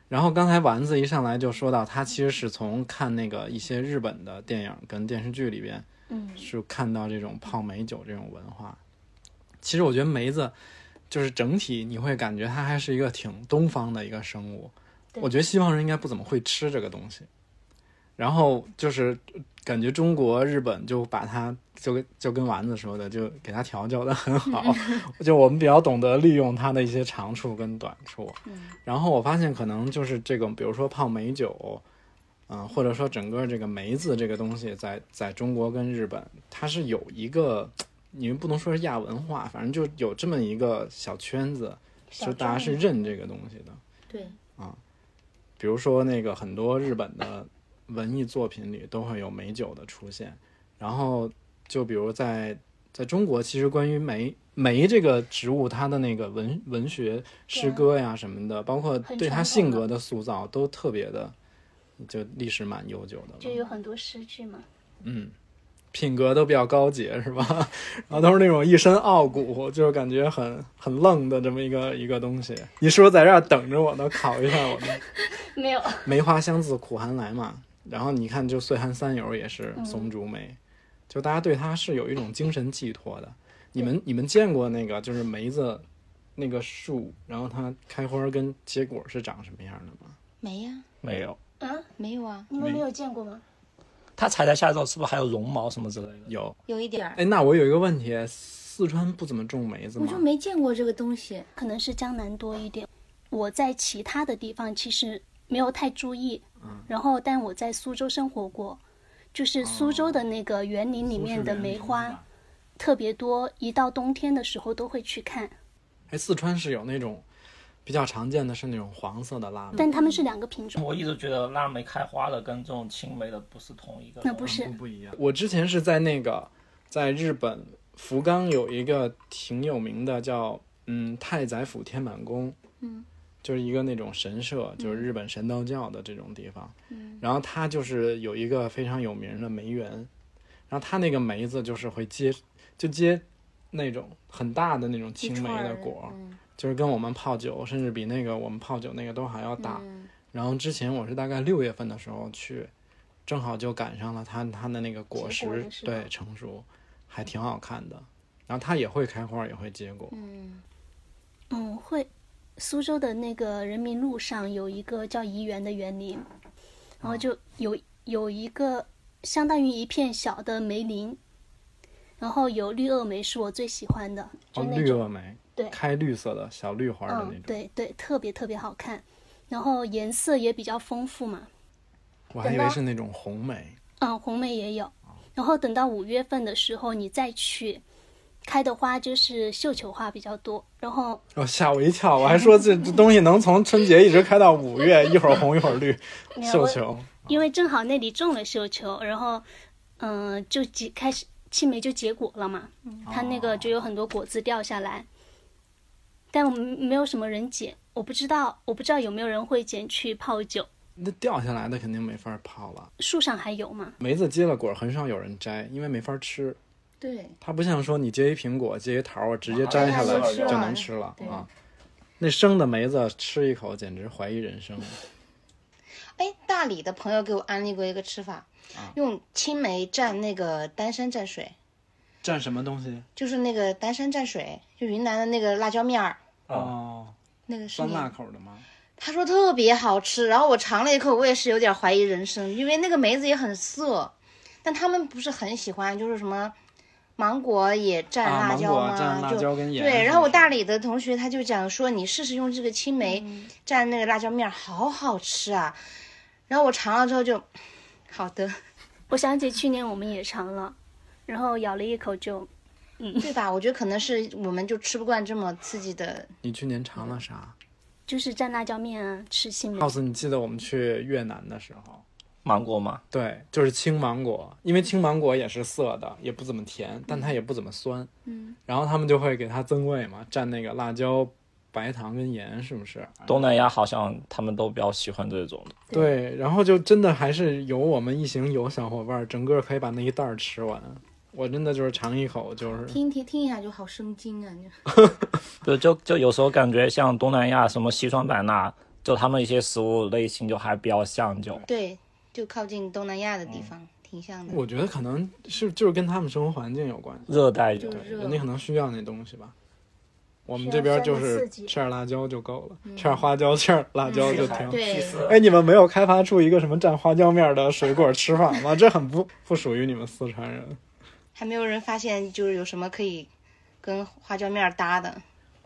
然后刚才丸子一上来就说到，他其实是从看那个一些日本的电影跟电视剧里边，嗯，是看到这种泡梅酒这种文化。其实我觉得梅子就是整体你会感觉它还是一个挺东方的一个生物。我觉得西方人应该不怎么会吃这个东西。然后就是感觉中国、日本就把它就跟就跟丸子说的，就给它调教的很好。就我们比较懂得利用它的一些长处跟短处。然后我发现可能就是这个，比如说泡美酒，嗯、或者说整个这个梅子这个东西在，在中国跟日本，它是有一个，你们不能说是亚文化，反正就有这么一个小圈子，小就大家是认这个东西的。对，比如说那个很多日本的文艺作品里都会有美酒的出现，然后就比如在在中国，其实关于梅梅这个植物，它的那个文文学诗歌呀什么的，包括对它性格的塑造，都特别的，就历史蛮悠久的。就有很多诗句嘛。嗯，品格都比较高洁是吧？然后都是那种一身傲骨，就是感觉很很愣的这么一个一个东西。你是不是在这儿等着我呢？考一下我呢？没有，梅花香自苦寒来嘛。然后你看，就岁寒三友也是松竹梅，就大家对它是有一种精神寄托的。你们你们见过那个就是梅子那个树，然后它开花跟结果是长什么样的吗？没呀，没有。啊，没有啊，你们没有见过吗？它采摘下来之后，是不是还有绒毛什么之类的？有。有一点儿，哎，那我有一个问题，四川不怎么种梅子吗我就？没见过这个东西。可能是江南多一点。我在其他的地方其实没有太注意，嗯。然后但我在苏州生活过，就是苏州的那个园林里面的梅花特别多，一到冬天的时候都会去看，哎，四川是有那种比较常见的是那种黄色的腊梅，但它们是两个品种。我一直觉得腊梅开花的跟这种青梅的不是同一个。那不是。不不一样。我之前是在那个在日本福冈有一个挺有名的叫嗯太宰府天满宫，嗯，就是一个那种神社，就是日本神道教的这种地方。嗯，然后它就是有一个非常有名的梅园，然后它那个梅子就是会结就结那种很大的那种青梅的果，嗯就是跟我们泡酒，甚至比那个我们泡酒那个都还要大。嗯然后之前我是大概六月份的时候去，正好就赶上了它它的那个果实对成熟，还挺好看的。然后它也会开花，也会结果。嗯嗯，会。苏州的那个人民路上有一个叫怡园的园林，然后就有有一个相当于一片小的梅林，然后有绿萼梅是我最喜欢的，就哦，那种、绿萼梅，对开绿色的小绿花的那嗯种。，对对，特别特别好看，然后颜色也比较丰富嘛，我还以为是那种红梅。嗯，红梅也有，然后等到五月份的时候你再去，开的花就是绣球花比较多，然后哦，吓我一跳！我还说这 这东西能从春节一直开到五月，一会儿红一会儿绿，绣球。因为正好那里种了绣球，然后嗯、就结开始青梅就结果了嘛，它那个就有很多果子掉下来，但我们没有什么人捡，我不知道，我不知道有没有人会捡去泡酒。那掉下来的肯定没法泡了。树上还有吗？梅子结了果，很少有人摘，因为没法吃。对，它不像说你结一苹果、结一桃儿，直接摘下来就能吃了啊。那生的梅子吃一口，简直怀疑人生。哎，大理的朋友给我安利过一个吃法，用青梅蘸那个丹山蘸水，蘸什么东西？就是那个丹山蘸水，就云南的那个辣椒面儿，哦，那个是酸辣口的吗？他说特别好吃，然后我尝了一口，我也是有点怀疑人生，因为那个梅子也很涩，但他们不是很喜欢，就是什么芒果也蘸啊，辣椒吗？蘸辣就椒跟盐。对，然后我大理的同学他就讲说，你试试用这个青梅嗯蘸那个辣椒面，好好吃啊。然后我尝了之后就，好的，我想起去年我们也尝了，然后咬了一口就，嗯对吧？我觉得可能是我们就吃不惯这么刺激的。你去年尝了啥就是蘸辣椒面啊，吃青梅。？house，你记得我们去越南的时候，芒果嘛，对，就是青芒果，因为青芒果也是涩的，也不怎么甜，但它也不怎么酸。嗯，然后他们就会给它增味嘛，蘸那个辣椒、白糖跟盐，是不是？东南亚好像他们都比较喜欢这种的。对，然后就真的还是有我们一行有小伙伴儿，整个可以把那一袋儿吃完。我真的就是尝一口就是，听听听一下就好生津啊！你就就就有时候感觉像东南亚什么西双版纳，就他们一些食物类型就还比较像，就对，就靠近东南亚的地方，挺像的。我觉得可能是就是跟他们生活环境有关系，热带就就热人家可能需要那东西吧。我们这边就是吃点辣椒就够了，吃点花椒，吃点辣椒就挺好。对，哎，你们没有开发出一个什么蘸花椒面的水果吃法吗？这很不不属于你们四川人。还没有人发现就是有什么可以跟花椒面搭的。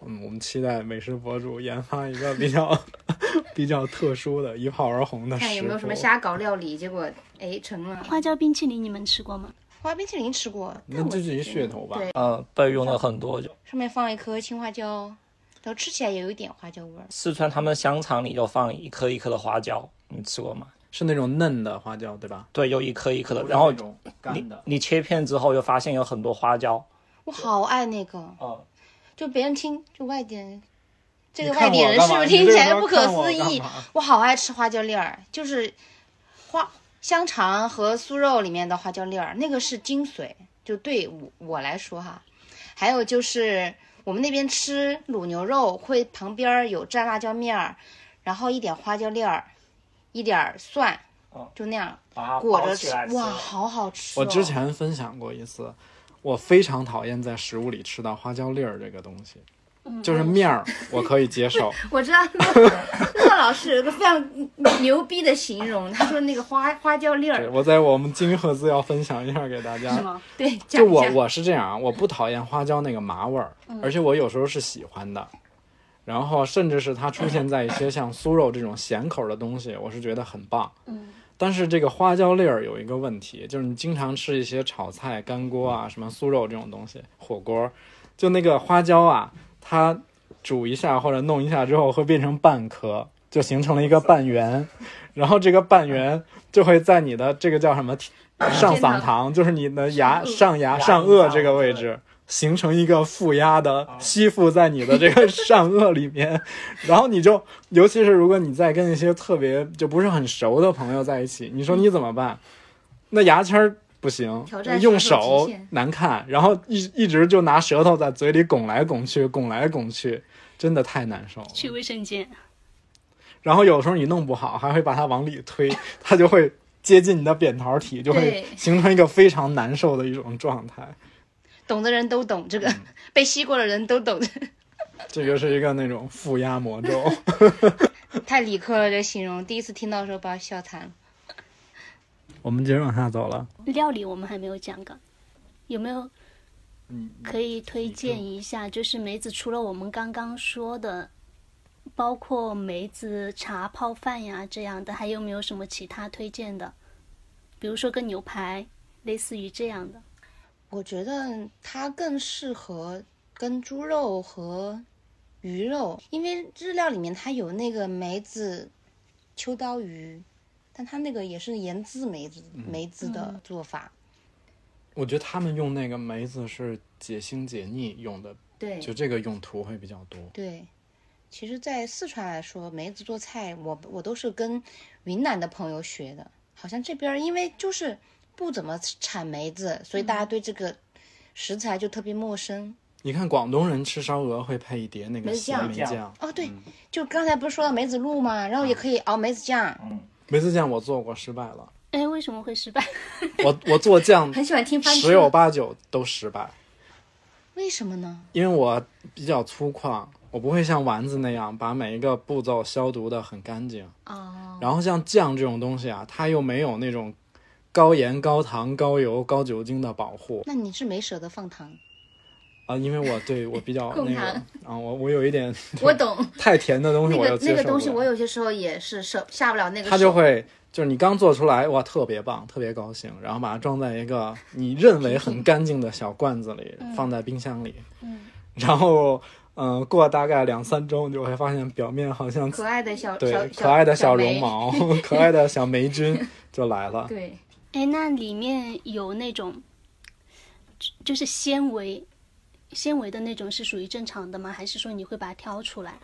嗯，我们期待美食博主研发一个比较 比较特殊的一炮而红的食。看有没有什么瞎搞料理，结果哎成了。花椒冰淇淋你们吃过吗？花冰淇淋吃过，那这是一噱头吧？对，呃被用了很多。就上面放一颗青花椒，然后吃起来也有一点花椒味儿。四川他们香肠里就放一颗一颗的花椒，你吃过吗？是那种嫩的花椒，对吧？对，有一颗一颗的，然后干你的。你切片之后又发现有很多花椒。我好爱那个，嗯，就别人听就外地人，这个外地人是不是听起来不可思议？我好爱吃花椒粒儿，就是花香肠和酥肉里面的花椒粒儿，那个是精髓。就对我我来说哈，还有就是我们那边吃卤牛肉会旁边有蘸辣椒面儿，然后一点花椒粒儿，一点儿蒜哦，就那样裹着吃哇，好好吃、哦！我之前分享过一次，我非常讨厌在食物里吃到花椒粒儿这个东西，就是面儿我可以接受，我知道乐乐老师有个非常牛逼的形容，他说那个花花椒粒儿我在我们金赫兹要分享一下给大家。是吗？对，就我我是这样啊，我不讨厌花椒那个麻味儿，而且我有时候是喜欢的。然后甚至是它出现在一些像酥肉这种咸口的东西，我是觉得很棒。嗯，但是这个花椒粒儿有一个问题，就是你经常吃一些炒菜、干锅啊，什么酥肉这种东西，火锅，就那个花椒啊，它煮一下或者弄一下之后会变成半颗，就形成了一个半圆，然后这个半圆就会在你的这个叫什么上嗓膛，就是你的牙上牙上颚这个位置。形成一个负压的吸附在你的这个善恶里面，然后你就，尤其是如果你在跟一些特别就不是很熟的朋友在一起，你说你怎么办？那牙签儿不行用手难看，然后一一直就拿舌头在嘴里拱来拱去，拱来拱去，真的太难受了。去卫生间。然后有时候你弄不好，还会把它往里推，它就会接近你的扁桃体，就会形成一个非常难受的一种状态。懂的人都懂这个，嗯 被吸过的人都懂。这个是一个那种负压魔咒。太理科了，这形容，第一次听到的时候把我笑惨了。我们接着往下走了。料理我们还没有讲过，有没有嗯，可以推荐一下？就是梅子除了我们刚刚说的，包括梅子茶泡饭呀这样的，还有没有什么其他推荐的？比如说跟牛排，类似于这样的。我觉得它更适合跟猪肉和鱼肉，因为日料里面它有那个梅子秋刀鱼，但它那个也是盐渍梅子梅子的做法。我觉得他们用那个梅子是解腥解腻用的，对就这个用途会比较多。对，其实，在四川来说，梅子做菜，我我都是跟云南的朋友学的。好像这边因为就是不怎么产梅子，所以大家对这个食材就特别陌生。你看广东人吃烧鹅会配一碟那个梅子酱梅酱，哦，对，就刚才不是说到梅子露吗？然后也可以熬梅子酱。嗯梅子酱我做过失败了，哎，为什么会失败？我我做酱 很喜欢听翻十有，八九都失败，为什么呢？因为我比较粗犷，我不会像丸子那样把每一个步骤消毒的很干净。哦，然后像酱这种东西啊，它又没有那种高盐、高糖、高油、高酒精的保护那你是没舍得放糖？啊，因为我对我比较控 那个糖啊，我我有一点 我懂，太甜的东西那我那个东西，我有些时候也是舍下不了那个手。它就会就是你刚做出来哇，特别棒，特别高兴，然后把它装在一个你认为很干净的小罐子里，放在冰箱里，嗯然后嗯、呃过大概两三周，你就会发现表面好像可爱的小小对小可爱的小绒。毛，可爱的小霉菌就来了。对，哎，那里面有那种，就就是纤维，纤维的那种是属于正常的吗？还是说你会把它挑出来？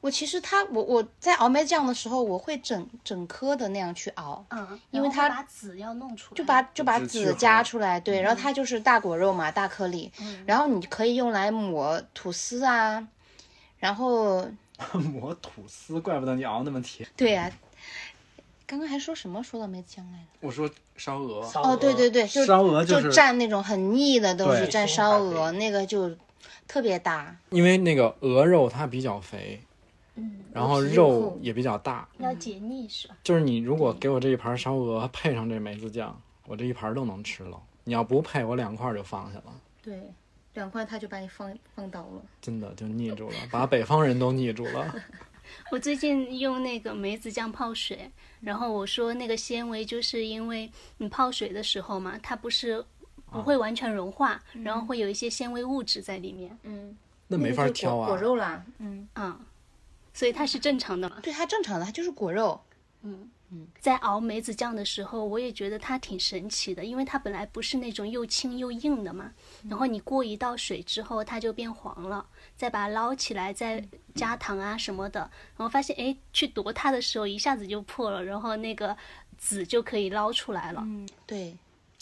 我其实它我我在熬麦酱的时候，我会整整颗的那样去熬，嗯，因为它把籽要弄出来，就把就把籽夹出来，对，然后它就是大果肉嘛，大颗粒，嗯然后你可以用来抹吐司啊，然后 抹吐司，怪不得你熬那么甜。对呀、刚刚还说什么说到梅子酱来着？我说烧鹅，哦，对对对，就烧鹅就是蘸那种很腻的东西，蘸烧鹅那个就特别搭。因为那个鹅肉它比较肥，嗯，然后肉也比较大，要解腻是吧？就是你如果给我这一盘烧鹅配上这梅子酱，我这一盘都能吃了。你要不配，我两块就放下了，对，两块他就把你放放倒了。真的就腻住了，把北方人都腻住了。我最近用那个梅子酱泡水，然后我说那个纤维就是因为你泡水的时候嘛，它不是不会完全融化，然后会有一些纤维物质在里面，嗯，那没法挑啊果果。肉啦，嗯，嗯，所以它是正常的嘛。对，它正常的，它就是果肉。在熬梅子酱的时候，我也觉得它挺神奇的，因为它本来不是那种又轻又硬的嘛，然后你过一道水之后，它就变黄了，再把它捞起来，再加糖啊什么的，然后发现哎，去夺它的时候一下子就破了，然后那个籽就可以捞出来了。嗯，对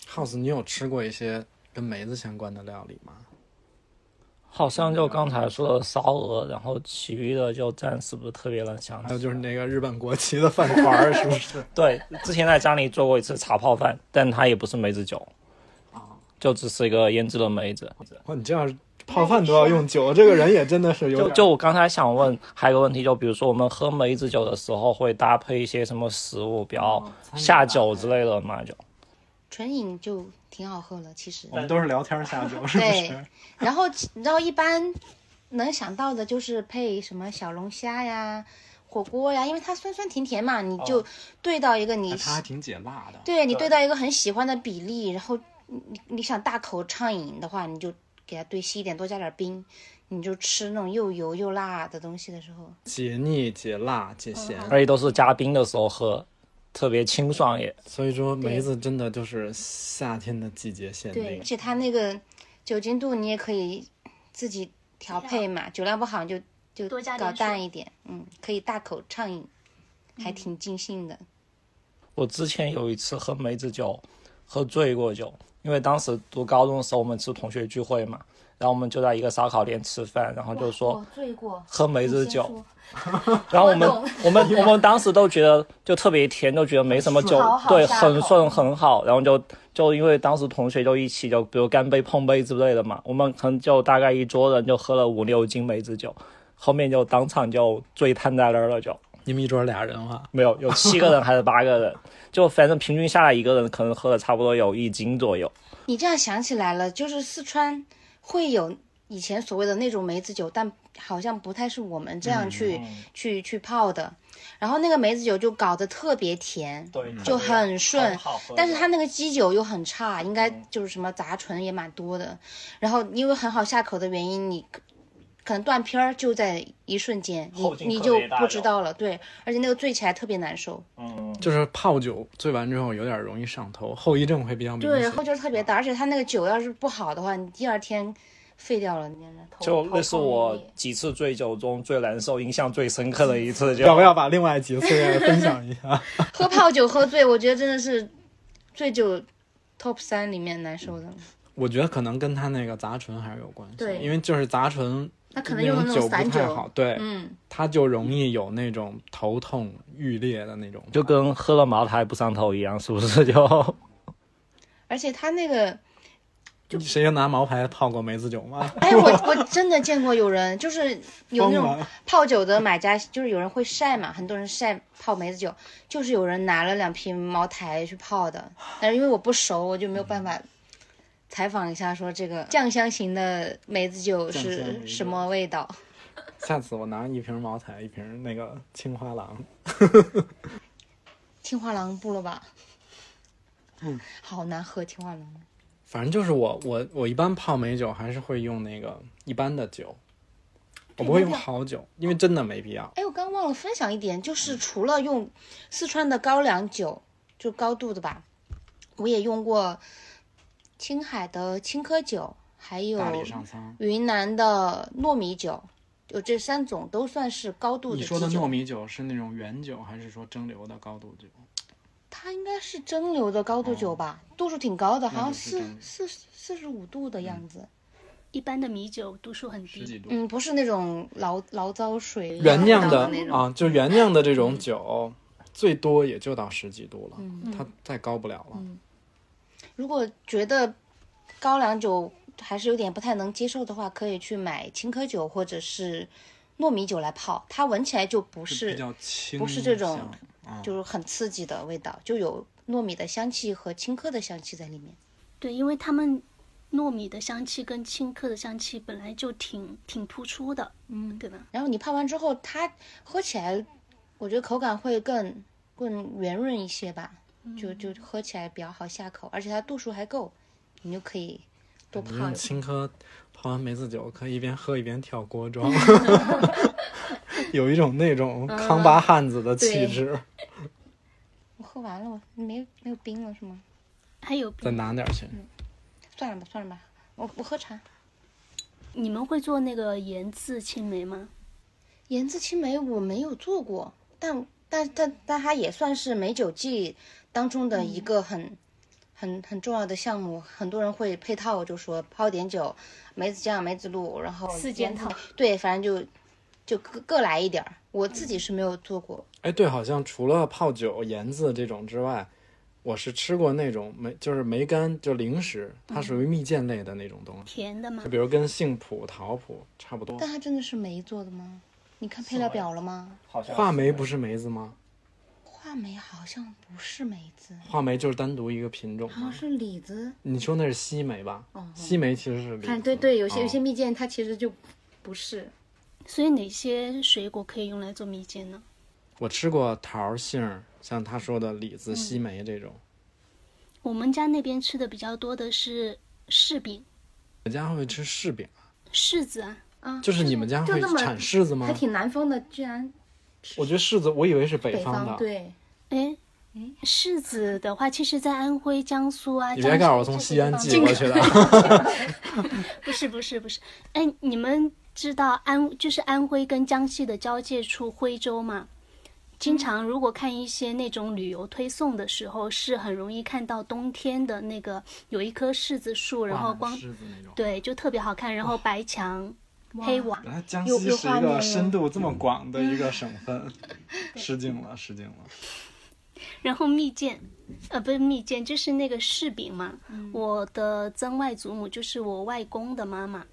，House，你有吃过一些跟梅子相关的料理吗？好像就刚才说的烧鹅，然后其余的就暂时不是特别能想起。还有就是那个日本国旗的饭团儿，是不是？对，之前在家里做过一次茶泡饭，但它也不是梅子酒，就只是一个腌制的梅子。哇，你这样泡饭都要用酒，这个人也真的是有就点就我刚才想问，还有个问题，就比如说我们喝梅子酒的时候，会搭配一些什么食物，比较下酒之类的嘛？就纯饮就挺好喝了，其实。我们都是聊天下酒，是不对是？然后，然后一般能想到的就是配什么小龙虾呀、火锅呀，因为它酸酸甜甜嘛，你就兑到一个你、哎它还挺解辣的。对你兑到一个很喜欢的比例，然后你你你想大口畅饮的话，你就给它兑稀一点，多加点冰，你就吃那种又油又辣的东西的时候，解腻、解辣、解咸。而且都是加冰的时候喝，特别清爽也。所以说，梅子真的就是夏天的季节限对，而。且它那个酒精度你也可以自己调配嘛，酒量不好就就搞多加点淡一点，嗯，可以大口畅饮，还挺尽兴的。我之前有一次喝梅子酒，喝醉过酒，因为当时读高中的时候，我们是同学聚会嘛，然后我们就在一个烧烤店吃饭，然后就说喝梅子酒，然后我们我我们我们当时都觉得就特别甜，就觉得没什么酒对，很顺很好，然后就就因为当时同学就一起就比如干杯碰杯之类的嘛，我们可能就大概一桌人就喝了五六斤梅子酒，后面就当场就醉瘫在那儿了就。你们一桌俩人吗，没有，有七个人还是八个人，就反正平均下来一个人可能喝了差不多有一斤左右。你这样想起来了，就是四川会有以前所谓的那种梅子酒，但好像不太是我们这样去、去去泡的。然后那个梅子酒就搞得特别甜，对就很顺，但是它那那个基酒又很差，应该就是什么杂醇也蛮多的。然后因为很好下口的原因，你可可能断片儿就在一瞬间，你你就不知道了。对，而且那个醉起来特别难受。嗯，就是泡酒醉完之后有点容易上头，后遗症会比较明显对，后劲儿特别大，而且他那个酒要是不好的话，你第二天废掉了。就那是我几次醉酒中最难受、印象最深刻的一次。就要不要把另外几次也分享一下？喝泡酒喝醉，我觉得真的是醉酒 top 三里面难受的。我觉得可能跟他那个杂醇还是有关系，对因为就是杂醇他可能用的那种酒散酒，不太好，对，嗯，他就容易有那种头痛欲裂的那种，就跟喝了茅台不上头一样，是不是？就 而且他那个，谁拿茅台泡过梅子酒吗？哎，我我真的见过有人，就是有那种泡酒的买家，就是有人会晒嘛，很多人晒泡梅子酒，就是有人拿了两瓶茅台去泡的，但是因为我不熟，我就没有办法采访一下，说这个酱香型的梅子酒是什么味道。下次我拿一瓶茅台，一瓶那个青花郎，青花郎不了吧？嗯，好难喝青花郎。反正就是我我我一般泡美酒还是会用那个一般的酒，我不会用好酒，因为真的没必要。哎，我刚忘了分享一点，就是除了用四川的高粱酒，就高度的吧，我也用过青海的青稞酒，还有大理上苍，云南的糯米酒，就这三种都算是高度的你说的糯米酒是那种原酒，还是说蒸馏的高度酒？它应该是蒸馏的高度酒吧，度数挺高的，好像四四四十五度的样子。一般的米酒度数很低。嗯，不是那种醪醪糟水原酿的那种。啊，就原酿的这种酒，最多也就到十几度了，嗯它再高不了了。如果觉得高粱酒还是有点不太能接受的话，可以去买青稞酒或者是糯米酒来泡，它闻起来就不就是比较清不是这种就是很刺激的味道，就有糯米的香气和青稞的香气在里面。对，因为他们糯米的香气跟青稞的香气本来就挺挺突出的，嗯，对吧？然后你泡完之后，它喝起来，我觉得口感会更更圆润一些吧，就就喝起来比较好下口，而且它度数还够，你就可以多泡你用一青稞泡完梅子酒，可以一边喝一边跳锅 庄，有一种那种康巴汉子的气质。我喝完了，我没没有冰了是吗？还有冰再拿点去，算了吧，算了吧，我我喝茶。你们会做那个盐渍青梅吗？盐渍青梅我没有做过，但但但但它也算是美酒季当中的一个很、很很重要的项目。很多人会配套，就说泡点酒，梅子酱、梅子露，然后四件套。对，反正就就各各来一点儿。我自己是没有做过，哎，对，好像除了泡酒、盐渍这种之外，我是吃过那种梅，就是梅干，就零食，它属于蜜饯类的那种东西，甜的吗就？比如跟杏脯、桃脯差不多。但它真的是梅做的吗？你看配料表了吗？好像话梅不是梅子吗？话梅好像不是梅子，话梅就是单独一个品种？好像是李子。你说那是西梅吧？西梅其实是李子。反正对对，有些有些哦蜜饯它其实就不是。所以哪些水果可以用来做蜜饯呢？我吃过桃、杏儿，像他说的李子、西梅这种。我们家那边吃的比较多的是柿饼、我家会吃柿饼，柿子啊，啊，就是你们家会产柿子吗还？挺南方的，居然我觉得柿子，我以为是北北方的。对，哎，柿子的话，其实在安徽、江苏啊，你别告诉我从西安寄过去的。不是不是不是，哎，你们知道安就是安徽跟江西的交界处徽州吗？经常如果看一些那种旅游推送的时候，是很容易看到冬天的那个有一棵柿子树，然后光柿子那种。对就特别好看，然后白墙黑瓦，原来江西是一个深度这么广的一个省份，失敬了，失敬了。然后蜜饯，呃，不是蜜饯，就是那个柿饼嘛。我的曾外祖母就是我外公的妈妈，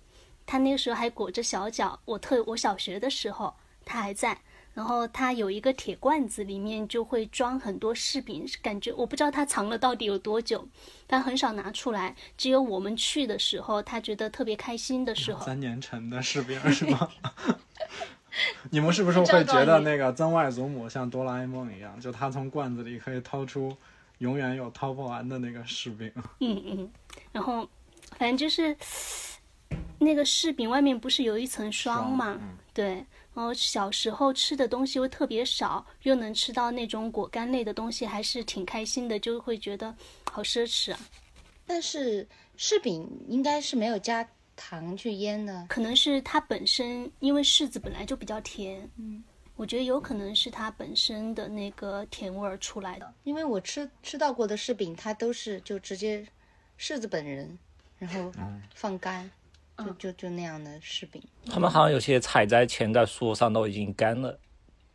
她那个时候还裹着小脚。我特我小学的时候，她还在。然后他有一个铁罐子，里面就会装很多柿饼，感觉我不知道他藏了到底有多久，但很少拿出来。只有我们去的时候，他觉得特别开心的时候，三年陈的柿饼 是吗？你们是不是会觉得那个曾外祖母像哆啦 A 梦一样，就他从罐子里可以掏出永远有掏不完的那个柿饼？嗯嗯，然后反正就是那个柿饼外面不是有一层霜嘛？嗯对，然后小时候吃的东西又特别少，又能吃到那种果干类的东西，还是挺开心的，就会觉得好奢侈啊。但是柿饼应该是没有加糖去腌的。可能是它本身，因为柿子本来就比较甜，嗯，我觉得有可能是它本身的那个甜味儿出来的。因为我吃吃到过的柿饼，它都是就直接柿子本人，然后放干，就就就那样的柿饼。他们好像有些采摘前在树上都已经干了，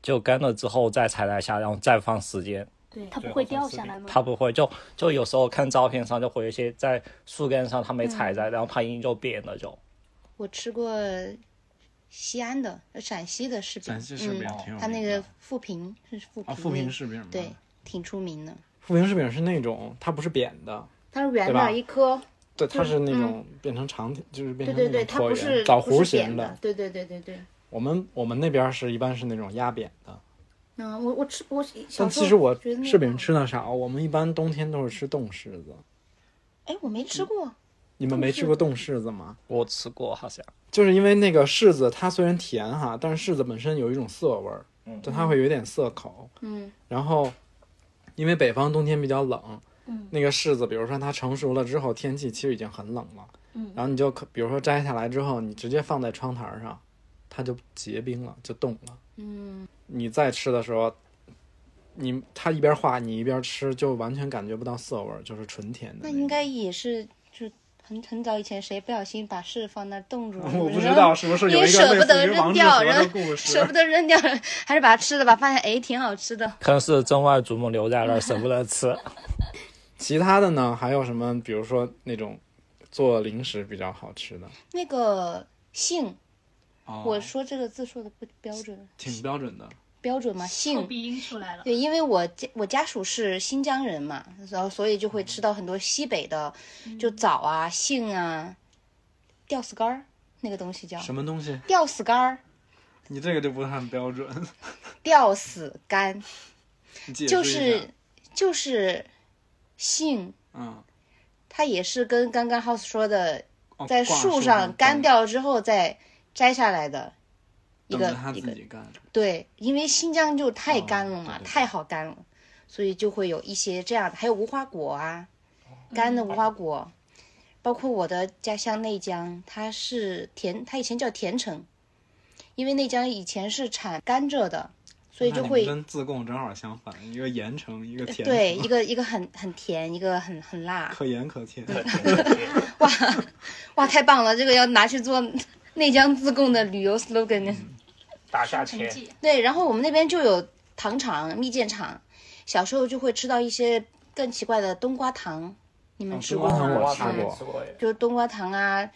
就干了之后再采摘下，然后再放时间。对，它不会掉下来吗？它不会，就就有时候看照片上就会有一些在树干上它没采摘，然后它已经就扁了就。我吃过西安的、呃陕西的柿饼，陕西柿饼嗯挺有它那个名的富平是富平啊，富平柿饼嘛对，挺出名的。富平柿饼是那种它不是扁的，它是圆的一颗，对，它是是那种变成长条，就是变成对对对，那种椭它不是圆枣不是核型扁的，对对对对对。我们我们那边是一般是那种压扁的，嗯，我我吃我小但时候其实我柿饼吃的少，我们一般冬天都是吃冻柿子。哎，我没吃过，你们没吃过冻柿子吗？我吃过好像，就是因为那个柿子它虽然甜哈，但是柿子本身有一种涩味儿，就它会有点涩口。嗯，然后因为北方冬天比较冷，嗯那个柿子，比如说它成熟了之后，天气其实已经很冷了，嗯然后你就可比如说摘下来之后，你直接放在窗台上，它就结冰了，就冻了。嗯，你再吃的时候，你它一边化你一边吃，就完全感觉不到涩味儿，就是纯甜的种。那应该也是就很很早以前谁不小心把柿放那儿冻住了，我不知道是不是有也一个舍不得扔掉，然后的故 事，舍不得扔掉，还是把它吃了吧，发现哎挺好吃的。可能是曾外祖母留在那儿舍不得吃。其他的呢，还有什么？比如说那种做零食比较好吃的，那个杏，哦我说这个字说的不标准，挺标准的。标准吗？杏。鼻音出来了。对，因为我家我家属是新疆人嘛，然后所以就会吃到很多西北的，就枣啊、杏啊、吊死干儿那个东西叫什么东西？吊死干儿，你这个就不是很标准。吊死干 就是就是杏，嗯，它也是跟刚刚 House 说的，哦在树上干掉了之后再摘下来的一个一个。对，因为新疆就太哦干了嘛，太好干了，所以就会有一些这样的，还有无花果啊，干的无花果，包括我的家乡内江，它是甜，它以前叫甜城，因为内江以前是产甘蔗的，所以就会跟自贡正好相反，一个盐城，一个甜。对一个一个很很甜，一个很很辣，可盐可甜。哇哇，太棒了，这个要拿去做内江自贡的旅游 slogan 呢。打下钱，对，然后我们那边就有糖厂、蜜饯厂，小时候就会吃到一些更奇怪的冬瓜糖，你们哦吃过吗？冬瓜糖我吃嗯过吃过。就是冬瓜糖啊，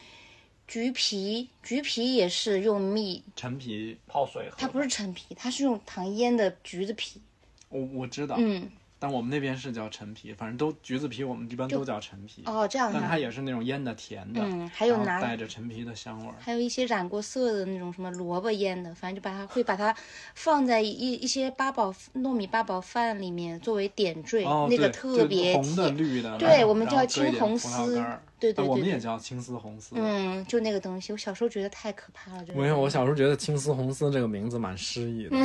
橘皮，橘皮也是用蜜，陈皮，泡水喝。它不是陈皮，它是用糖腌的橘子皮。我我知道，嗯，但我们那边是叫陈皮，反正都橘子皮，我们一般都叫陈皮。哦，这样但它。也是那种腌的甜的，嗯，还有拿带着陈皮的香味儿。还有一些染过色的那种什么萝卜腌的，反正就把它会把它放在一一些八宝糯米八宝饭里面作为点缀，哦，那个特别红的、甜。绿的，对我们叫青红丝对对呃我们对对也叫青丝红丝。嗯，就那个东西，我小时候觉得太可怕了。这个没有，我小时候觉得青丝红丝这个名字蛮诗意的，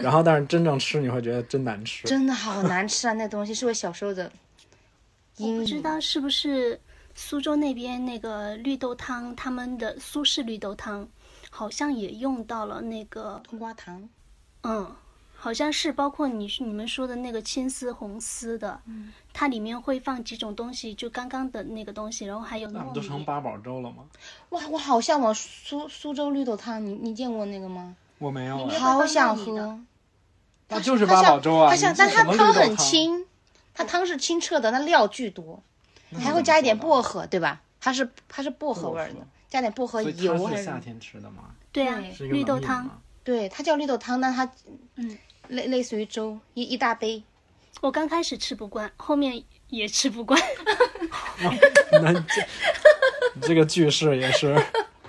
然后但是真正吃你会觉得真难吃。真的好难吃啊！那东西是我小时候的我不知。道是不是苏州那边那个绿豆汤，他们的苏式绿豆汤好像也用到了那个，冬瓜糖，嗯，好像是包括你你们说的那个青丝红丝的，它里面会放几种东西，就刚刚的那个东西，然后还有那。都成八宝粥了吗？哇，我好向往苏苏州绿豆汤，你你见过那个吗？我没有啊，好想喝。那就是八宝粥啊。它像，你但它汤很，清，它汤是清澈的，那料巨多，还会加一点薄荷，对吧？它是它是薄荷味的，加点薄荷所以油它是还是？夏天吃的吗？对啊对，是一个绿豆汤。对，它叫绿豆汤，但它嗯类类似于粥，一一大杯。我刚开始吃不惯，后面也吃不惯。那这你这个句式也是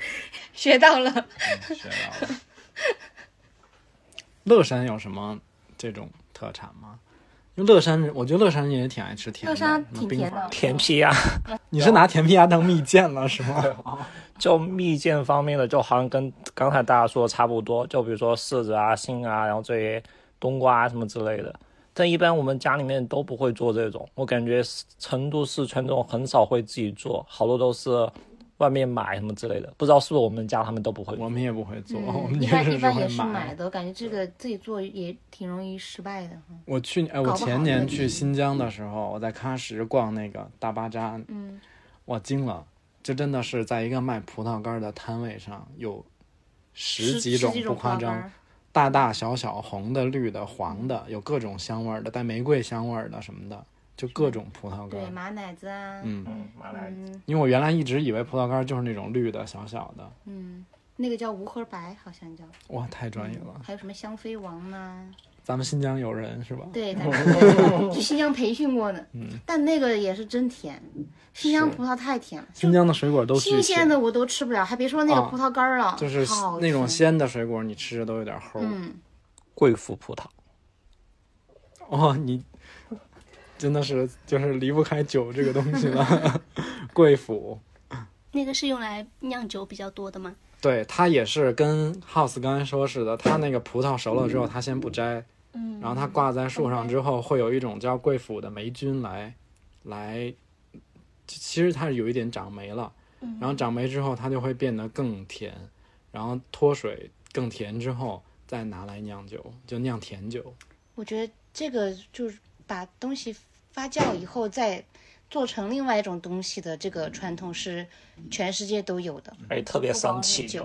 学到了，学到了。乐山有什么这种特产吗？因为乐山人，我觉得乐山人也挺爱吃甜的。乐山挺甜的甜皮鸭、你是拿甜皮鸭当蜜饯了是吗？就蜜饯方面的，就好像跟刚才大家说的差不多，就比如说柿子啊、杏啊，然后这些冬瓜啊什么之类的。但一般我们家里面都不会做这种，我感觉成都、四川这种很少会自己做，好多都是外面买什么之类的，不知道是不是我们家他们都不会。我们也不会做，我嗯，们一也是只会般一般也是买买。的，我感觉这个自己做也挺容易失败的。我去哎，我前年去新疆的时候，我在喀什逛那个大巴扎，嗯，我惊了，这真的是在一个卖葡萄干的摊位上有十几种，不夸，张。大大小小，红的、绿的、黄的，有各种香味儿的，带玫瑰香味儿的什么的，就各种葡萄干对，马奶子啊，嗯，嗯，马奶子因为我原来一直以为葡萄干就是那种绿的、小小的，嗯，那个叫无核白，好像叫。哇，太专业了。还有什么香妃王呐？咱们新疆有人是吧？对，咱们去新疆培训过的。嗯，但那个也是真甜，新疆葡萄太甜了，新疆的水果都新鲜，的我都吃不了，还别说那个啊葡萄干儿了，就是那种。鲜的水果，你吃着都有点齁。嗯，贵腐葡萄，哦，你真的是就是离不开酒这个东西了。贵腐，那个是用来酿酒比较多的吗？对，它也是跟 House 刚才说似的，它那个葡萄熟了之后，它先不摘，嗯，然后它挂在树上之后，会有一种叫贵腐的霉菌来来，其实它是有一点长霉了，然后长霉之后，它就会变得更甜，然后脱水更甜之后，再拿来酿酒，就酿甜酒。我觉得这个就是把东西发酵以后再做成另外一种东西的这个传统是全世界都有的。而且，特别不光神奇，是酒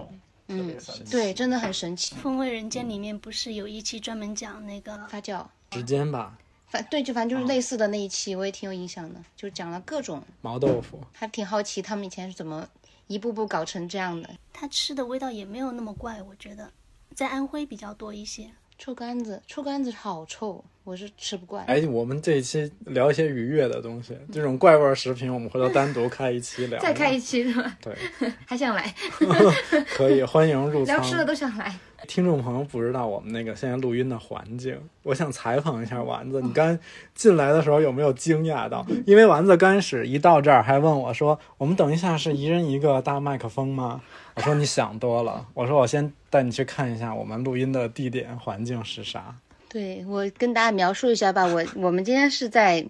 特嗯。对，真的很神奇。《风味人间》里面不是有一期专门讲那个发酵，时间吧，反对，就反正就是类似的那一期，我也挺有印象的，就讲了各种，毛豆腐，还挺好奇他们以前是怎么一步步搞成这样的。它吃的味道也没有那么怪，我觉得在安徽比较多一些。臭干子，臭干子好臭，我是吃不惯。哎，我们这一期聊一些愉悦的东西，这种怪味儿食品，我们回头单独开一期聊。再开一期是吧？对，还想来，可以欢迎入 仓。聊吃的都想来。听众朋友不知道我们那个现在录音的环境，我想采访一下丸子，你刚进来的时候有没有惊讶到？因为丸子刚开始一到这儿还问我说：“我们等一下是一人一个大麦克风吗？”我说：“你想多了。”我说：“我先带你去看一下我们录音的地点环境是啥。对我跟大家描述一下吧，我我们今天是在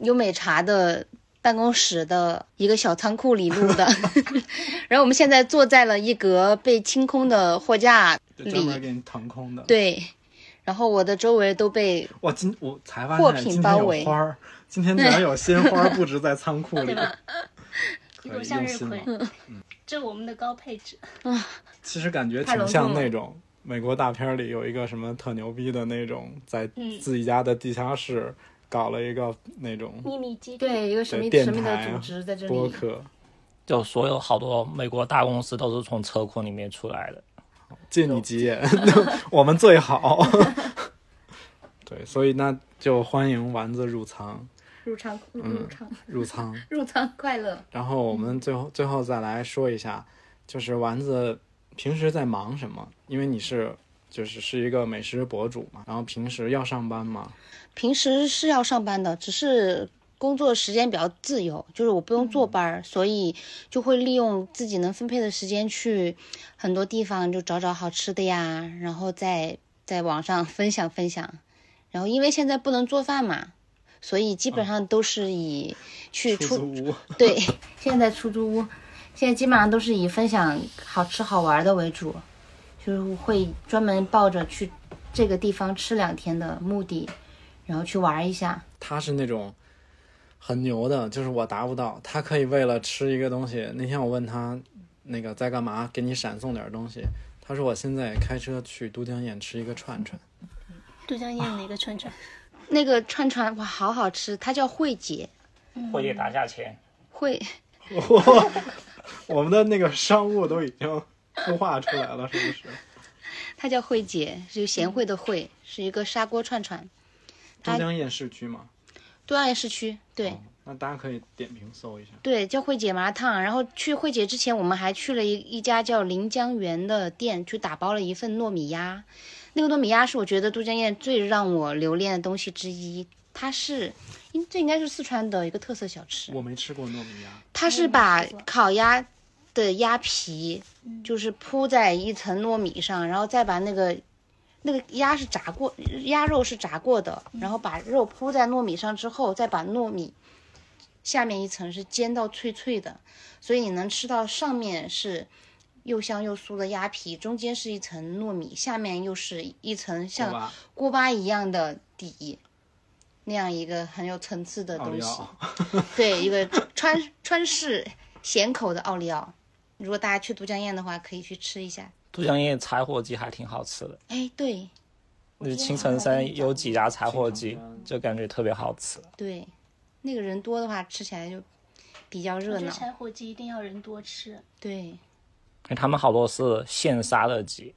优美茶的办公室的一个小仓库里录的，然后我们现在坐在了一格被清空的货架”里专门里，给你腾空的。对，然后我的周围都被 哇，今我才发货品现今天有包围花儿，今天居然有鲜花布置在仓库里，结果可以向日葵这我们的高配置啊。其实感觉挺像那种美国大片里有一个什么特牛逼的那种，在嗯自己家的地下室搞了一个那种秘密基地，对一个神秘的组织在这里。播客，就所有好多美国大公司都是从车库里面出来的。借你吉言，我们最好。对，所以那就欢迎丸子入仓，入仓入嗯入仓入仓。入仓 快乐。然后我们最后最后再来说一下，就是丸子平时在忙什么？因为你是就是是一个美食博主嘛，然后平时要上班吗，平时是要上班的，只是工作时间比较自由，就是我不用坐班儿，所以就会利用自己能分配的时间去很多地方就找找好吃的呀，然后在在网上分享分享。然后因为现在不能做饭嘛，所以基本上都是以去出出租屋。对，现在出租屋，现在基本上都是以分享好吃好玩的为主，就是会专门抱着去这个地方吃两天的目的，然后去玩一下。他是那种很牛的，就是我达不到，他可以为了吃一个东西。那天我问他那个在干嘛，给你闪送点东西，他说我现在开车去都江堰吃一个串串。都江堰哪个串串？那个串串哇，好好吃，它叫慧姐，慧姐打价钱，慧 我们的那个商务都已经孵化出来了，是不是？她叫慧姐，是贤惠的惠，是一个砂锅串串，都江堰市区嘛，都江堰市区。对、哦那大家可以点评搜一下。对，叫慧姐麻辣烫。然后去慧姐之前，我们还去了一一家叫临江园的店，去打包了一份糯米鸭。那个糯米鸭是我觉得都江堰最让我留恋的东西之一。它是，应这应该是四川的一个特色小吃。我没吃过糯米鸭，它是把烤鸭的鸭皮，就是铺在一层糯米上，然后再把那个那个鸭是炸过，鸭肉是炸过的，然后把肉铺在糯米上之后，再把糯米下面一层是煎到脆脆的，所以你能吃到上面是又香又酥的鸭皮，中间是一层糯米，下面又是一层像，锅巴一样的底，那样一个很有层次的东西。对，一个川川式咸口的奥利奥。如果大家去都江堰的话，可以去吃一下。都江堰柴火鸡还挺好吃的，哎，对那青城山有几家柴火鸡就感觉特别好吃。对，那个人多的话，吃起来就比较热闹。柴火鸡一定要人多吃。对，因为他们好多是现杀的鸡，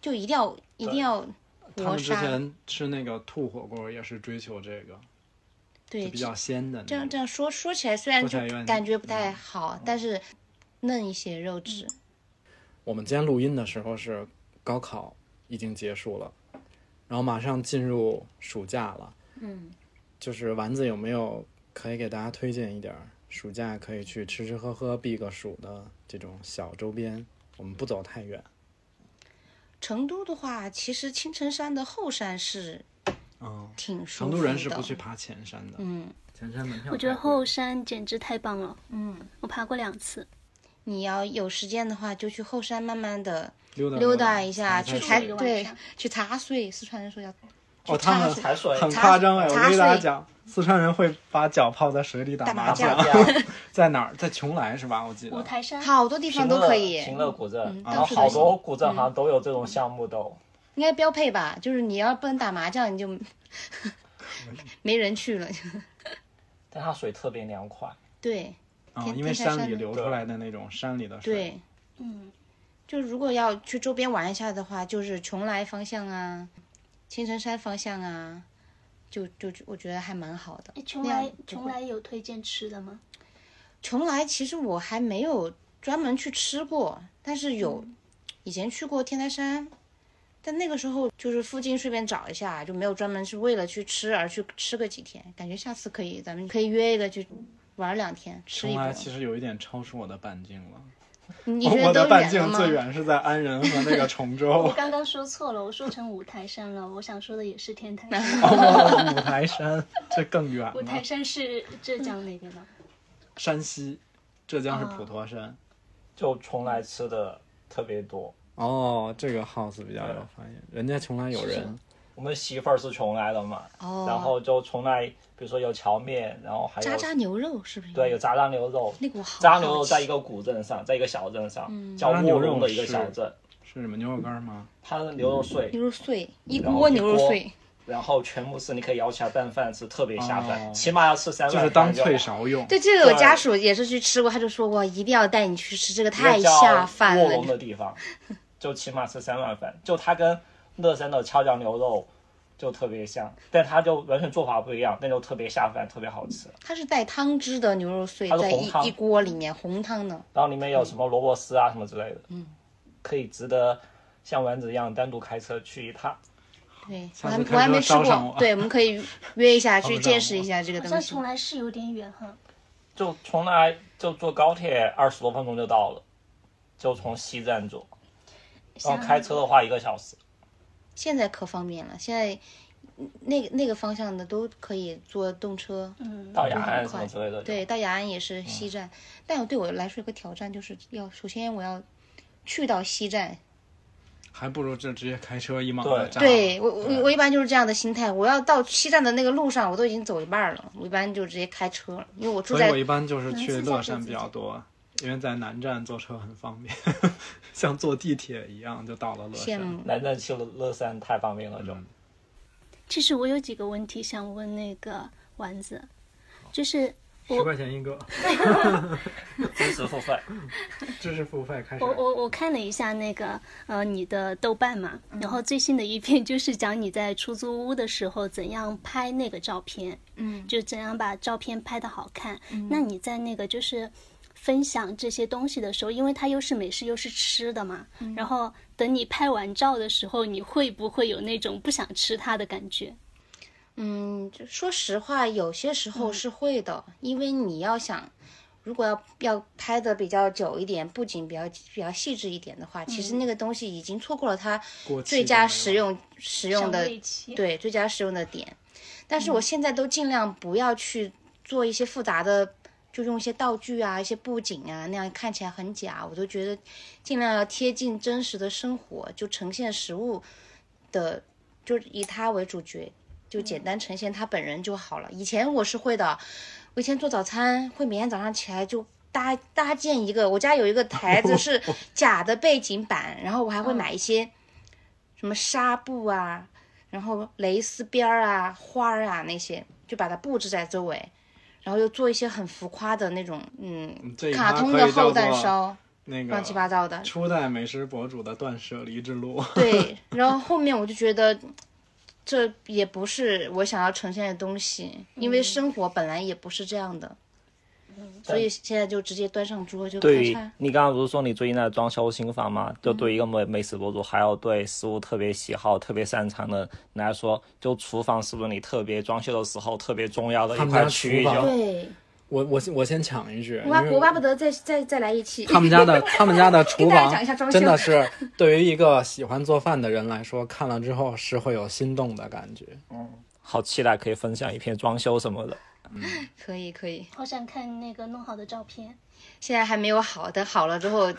就一定要一定要他们之。前吃那个兔火锅也是追求这个，对，比较鲜的。这样这样说说起来，虽然就感觉不太好，但是嫩一些肉质。我们今天录音的时候是高考已经结束了，然后马上进入暑假了。嗯，就是丸子有没有可以给大家推荐一点儿暑假可以去吃吃喝喝避个暑的这种小周边？我们不走太远。成都的话，其实青城山的后山是嗯，挺舒服的。成都人是不去爬前山的，嗯前山门票我觉得后山简直太棒了，嗯，我爬过两次。你要有时间的话，就去后山慢慢的溜达溜达一下，去踩对去茶水。四川人说要哦，他们踩水很夸张哎！我茶跟大家讲，四川人会把脚泡在水里打打麻将将，在哪儿？在邛崃是吧？我记得。五台山好多地方都可以，平乐古镇，嗯然后好多古镇好像都有这种项目都。应该标配吧？就是你要不能打麻将，你就 没人去了。但它水特别凉快，对啊、因为山里流出来的那种山里的水。对，嗯，就如果要去周边玩一下的话，就是邛崃方向啊，青城山方向啊，就就我觉得还蛮好的。哎，邛崃邛崃有推荐吃的吗？邛崃其实我还没有专门去吃过，但是有以前去过天台山，但那个时候就是附近随便找一下，就没有专门是为了去吃而去吃个几天。感觉下次可以，咱们可以约一个去玩两天，吃一波邛崃。其实有一点超出我的半径了，我的半？径最远是在安仁和那个崇州 我州。刚刚说错了，我说成五台山了。我想说的也是天台山。哦，五台山这更远五台，山是浙江那边的。山西，浙江是普陀山。就邛崃吃的特别多。哦，这个 house 比较有发言，人家邛崃有人。我们媳妇儿是邛崃的嘛，哦，然后就邛崃，比如说有荞面，然后还有渣渣牛肉是不是？对有渣渣牛肉，那个我好渣牛肉在一个古镇上，在一个小镇上，叫卧龙的一个小镇，是什么牛肉干吗？它的牛肉碎，牛肉碎，一锅牛肉碎，然后全部是你可以舀起来拌饭吃，特别下饭，哦起码要吃三碗就是当脆勺用。对，这个我家属也是去吃过，他就说过一定要带你去吃，这个太下饭了卧龙。的地方，就起码吃三碗饭。就它跟乐山的跷脚牛肉就特别像，但它就完全做法不一样，但就特别下饭，特别好吃。它是带汤汁的牛肉碎，它是红汤在一一锅里面红汤的。然后里面有什么萝卜丝啊什么之类的，嗯，可以值得像丸子一样单独开车去一趟。对，我下次开车还我还没吃捎上我。过对，我们可以约一下 去上见识一下这个好像东西。从。来是有点远哈。就从来就坐高铁二十多分钟就到了，就从西站坐，然后开车的话一个小时。现在可方便了，现在嗯那个那个方向的都可以坐动车。嗯，到雅安都很快什么之类的，对，，到雅安也是西站，但对我来说有个挑战，就是要首先我要去到西站。还不如就直接开车一马对。对我我我一般就是这样的心态，我要到西站的那个路上，我都已经走一半了，我一般就直接开车了，因为我住在所以我一般就是去乐山比较多，因为在南站坐车很方便，像坐地铁一样就到了乐山。南站去了乐山太方便了就。嗯其实我有几个问题想问那个丸子，就是十块钱一个，支持付费，知识付费开始我。我我看了一下那个呃你的豆瓣嘛，然后最新的一篇就是讲你在出租屋的时候怎样拍那个照片，嗯，就怎样把照片拍的好看。那你在那个就是分享这些东西的时候，因为它又是美食又是吃的嘛，然后等你拍完照的时候，你会不会有那种不想吃它的感觉？嗯，就说实话，有些时候是会的，因为你要想，如果要要拍的比较久一点，布景比较比较细致一点的话，其实那个东西已经错过了它最佳使用使用的对最佳使用的点。但是我现在都尽量不要去做一些复杂的，就用一些道具啊、一些布景啊，那样看起来很假，我都觉得尽量要贴近真实的生活，就呈现实物的，就以他为主角，就简单呈现他本人就好了。以前我是会的，我以前做早餐会每天早上起来就。搭搭建一个，我家有一个台子是 假的背景板，然后我还会买一些什么纱布啊，然后蕾丝边儿啊、花儿啊那些，就把它布置在周围，然后又做一些很浮夸的那种，嗯，卡通的厚蛋烧，那个乱七八糟的。初代美食博主的断舍离之路。对，然后后面我就觉得。这也不是我想要呈现的东西，因为生活本来也不是这样的，所以现在就直接端上桌就对于开餐。你刚刚不是说你最近在装修新房吗？就对一个美美食博主，还有对食物特别喜好、特别擅长的人来说，就厨房是不是你特别装修的时候特别重要的一块区域？对，我我我先抢一句，我我巴不得再再再来一期。他们家的 他们家的厨房真的是 对于一个喜欢做饭的人来说，看了之后是会有心动的感觉。嗯好期待可以分享一篇装修什么的。可以可以，好想看那个弄好的照片。现在还没有好，等好了之后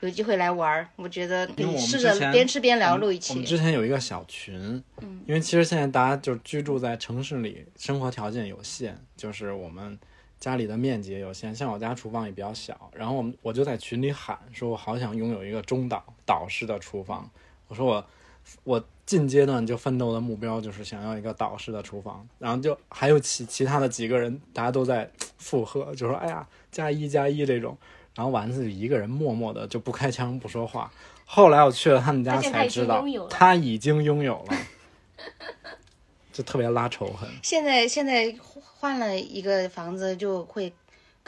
有机会来玩儿。我觉得试着边吃边聊录一期我们期。之前有一个小群，嗯，因为其实现在大家就居住在城市里，生活条件有限，就是我们家里的面积也有限，像我家厨房也比较小，然后我们我就在群里喊说，我好想拥有一个中岛岛式的厨房。我说我我近阶段就奋斗的目标就是想要一个岛式的厨房，然后就还有其其他的几个人，大家都在附和，就说哎呀加一加一这种，然后丸子一个人默默的就不开腔不说话。后来我去了他们家才知道他已经拥有了，就特别拉仇恨。现在现在换了一个房子就会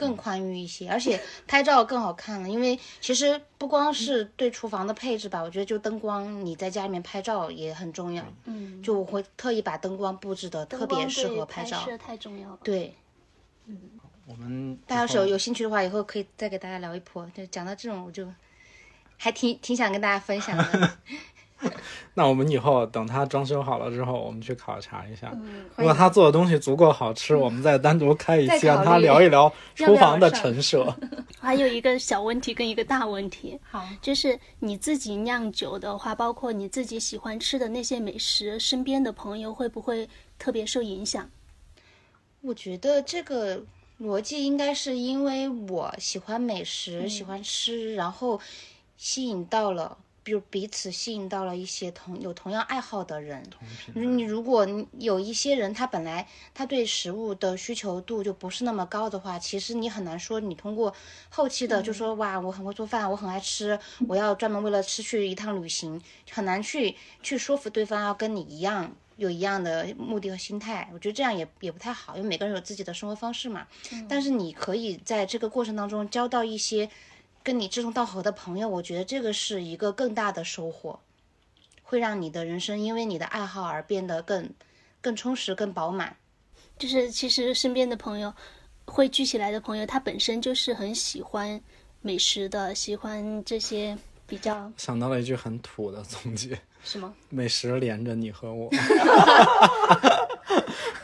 更宽裕一些，而且拍照更好看了。因为其实不光是对厨房的配置吧，我觉得就灯光，你在家里面拍照也很重要。嗯，就我会特意把灯光布置的特别适合拍照。摄太重要了。对，嗯我们大家要是有有兴趣的话，以后可以再给大家聊一波。就讲到这种，我就还挺挺想跟大家分享的。那我们以后等他装修好了之后，我们去考察一下。嗯如果他做的东西足够好吃，我们再单独开一期，让他聊一聊厨房的陈设。还有一个小问题跟一个大问题，好，就是你自己酿酒的话，包括你自己喜欢吃的那些美食，身边的朋友会不会特别受影响？我觉得这个逻辑应该是因为我喜欢美食，嗯。喜欢吃，然后吸引到了，比如彼此吸引到了一些同有同样爱好的人。你如果有一些人，他本来他对食物的需求度就不是那么高的话，其实你很难说你通过后期的就说哇，我很会做饭，我很爱吃，我要专门为了吃去一趟旅行，很难去去说服对方要跟你一样。有一样的目的和心态，我觉得这样也也不太好，因为每个人有自己的生活方式嘛。但是你可以在这个过程当中交到一些跟你志同道合的朋友，我觉得这个是一个更大的收获，会让你的人生因为你的爱好而变得更更充实、更饱满。就是其实身边的朋友会聚起来的朋友，他本身就是很喜欢美食的，喜欢这些比较想到了一句很土的总结：什么？美食连着你和我。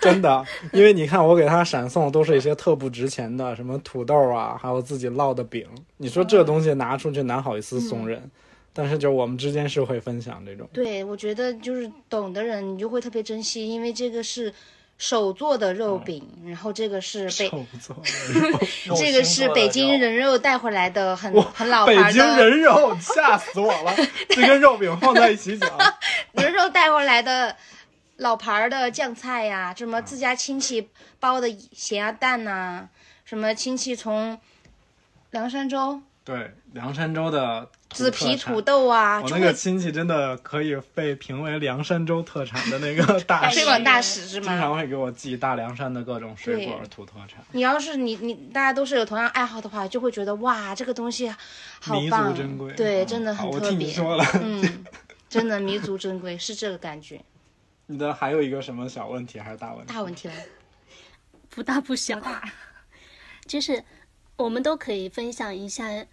真的，因为你看，我给他闪送都是一些特不值钱的，什么土豆啊，还有自己烙的饼。你说这东西拿出去哪好意思送人？但是就我们之间是会分享这种。对，我觉得就是懂的人，你就会特别珍惜，因为这个是手做的肉饼，然后这个是北 这个是北京人肉带回来的很很老北京人肉，吓死我了！这跟肉饼放在一起讲，人肉带回来的老牌儿的酱菜呀，什么自家亲戚包的咸鸭蛋呐、什么亲戚从凉山州对，凉山州的紫皮土土。豆啊，我那个亲戚真的可以被评为凉山州特产的那个 大使，推广大使是经吗？常会给我寄大凉山的各种水果土特产。你要是你你大家都是有同样爱好的话，就会觉得哇，这个东西好弥足棒，珍贵对，嗯真的很特别。说了嗯，真的弥足珍贵，是这个感觉。你的还有一个什么小问题还是大问题？大问题了，不大不小，就是我们都可以分享一下，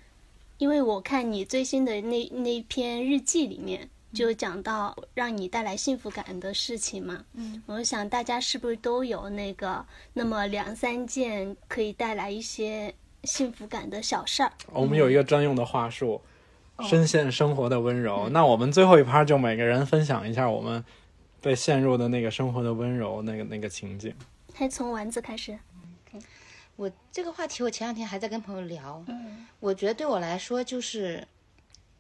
因为我看你最新的那那篇日记里面就讲到让你带来幸福感的事情嘛。嗯，我想大家是不是都有那个那么两三件可以带来一些幸福感的小事儿？我们有一个专用的话术，深陷生活的温柔。那我们最后一趴就每个人分享一下我们被陷入的那个生活的温柔那个那个情景。还从丸子开始。我这个话题，我前两天还在跟朋友聊。嗯我觉得对我来说就是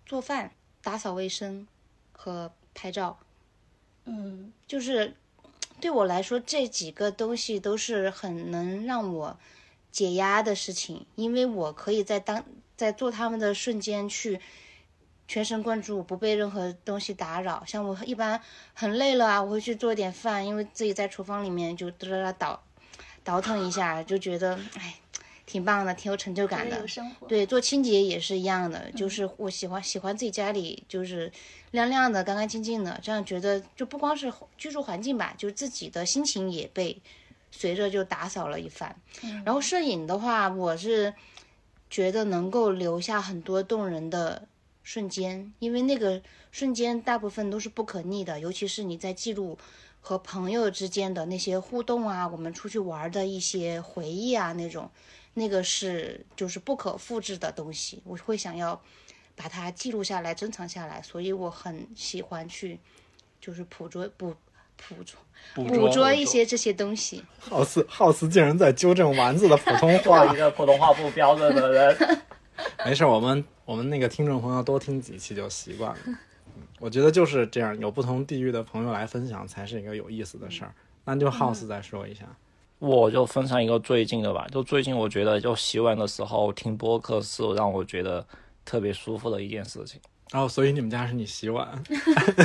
做饭、打扫卫生和拍照，嗯就是对我来说这几个东西都是很能让我解压的事情，因为我可以在当在做他们的瞬间去全神贯注，不被任何东西打扰。像我一般很累了啊，我会去做点饭，因为自己在厨房里面就哒哒哒倒倒腾一下，就觉得哎挺棒的，挺有成就感的。对，做清洁也是一样的，就是我喜欢喜欢自己家里就是亮亮的、干干净净的，这样觉得就不光是居住环境吧，就自己的心情也被随着就打扫了一番。然后摄影的话，我是觉得能够留下很多动人的瞬间，因为那个瞬间大部分都是不可逆的，尤其是你在记录和朋友之间的那些互动啊，我们出去玩的一些回忆啊，那种，那个是就是不可复制的东西，我会想要把它记录下来、珍藏下来，所以我很喜欢去就是捕捉捕捕捉捕捉一些这些东西。浩斯浩斯竟然在纠正丸子的普通话一，个普通话不标准的人。没事，我们我们那个听众朋友多听几期就习惯了。嗯我觉得就是这样，有不同地域的朋友来分享才是一个有意思的事儿。那就 House 再说一下，我就分享一个最近的吧，就最近我觉得就洗碗的时候听播客是让我觉得特别舒服的一件事情。然后所以你们家是你洗碗，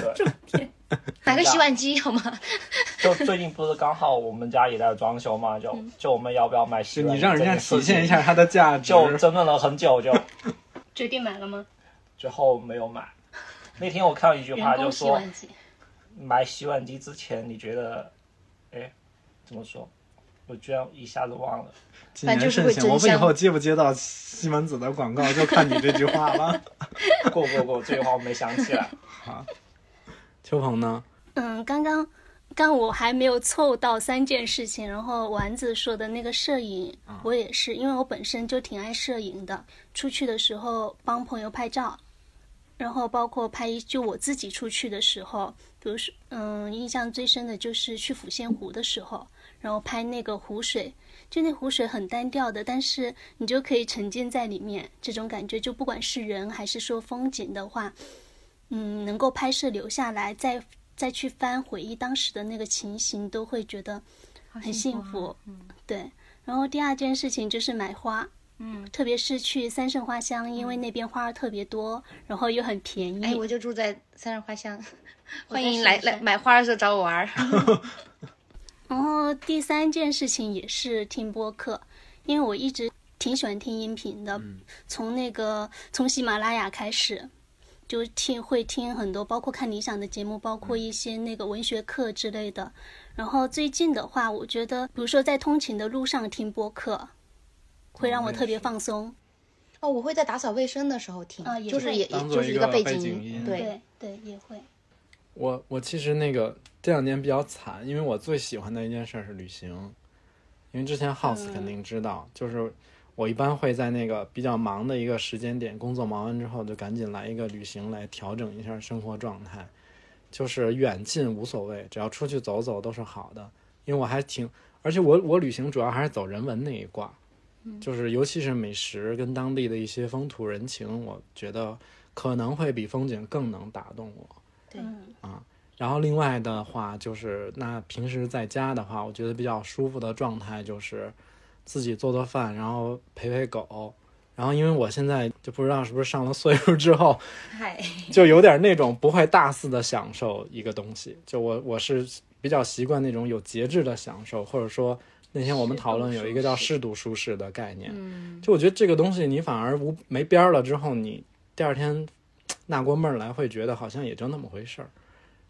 买个洗碗机好吗？就最近不是刚好我们家也在装修嘛，就就我们要不要买洗碗机你让人家体现一下它的价值。就争论了很久，就决定买了吗？最后没有买。那天我看到一句话，就说。买洗碗机之前，你觉得，哎，怎么说？我居然一下子忘了。谨言慎行，反正就是我们以后接不接到西门子的广告，就看你这句话了。过过过，这句话我没想起来。秋鹏呢？嗯，刚刚刚我还没有凑到三件事情，然后丸子说的那个摄影，我也是，因为我本身就挺爱摄影的，出去的时候帮朋友拍照，然后包括拍一就我自己出去的时候，比如说，嗯，印象最深的就是去抚仙湖的时候，然后拍那个湖水，就那湖水很单调的，但是你就可以沉浸在里面，这种感觉就不管是人还是说风景的话，嗯，能够拍摄留下来，再再去翻回忆当时的那个情形，都会觉得很幸福。嗯对，然后第二件事情就是买花。嗯，特别是去三圣花乡，因为那边花儿特别多，然后又很便宜。哎，我就住在三圣花乡，欢迎来来买花的时候找我玩儿。然后第三件事情也是听播客，因为我一直挺喜欢听音频的，从那个从喜马拉雅开始，就听会听很多，包括看理想的节目，包括一些那个文学课之类的。然后最近的话，我觉得，比如说在通勤的路上听播客，会让我特别放松。哦，我会在打扫卫生的时候听，啊也就是也就是一个背景景音对，对对，也会。我我其实那个这两年比较惨，因为我最喜欢的一件事是旅行，因为之前 House 肯定知道，就是我一般会在那个比较忙的一个时间点，工作忙完之后就赶紧来一个旅行来调整一下生活状态，就是远近无所谓，只要出去走走都是好的，因为我还挺，而且我我旅行主要还是走人文那一挂。就是尤其是美食跟当地的一些风土人情，我觉得可能会比风景更能打动我。对啊然后另外的话就是，那平时在家的话，我觉得比较舒服的状态就是自己做做饭，然后陪陪狗。然后因为我现在就不知道是不是上了岁数之后，就有点那种不会大肆的享受一个东西。就我我是比较习惯那种有节制的享受，或者说那天我们讨论有一个叫适度舒适的概念。嗯，就我觉得这个东西你反而无没边儿了之后，你第二天 纳过闷儿来，会觉得好像也就那么回事儿。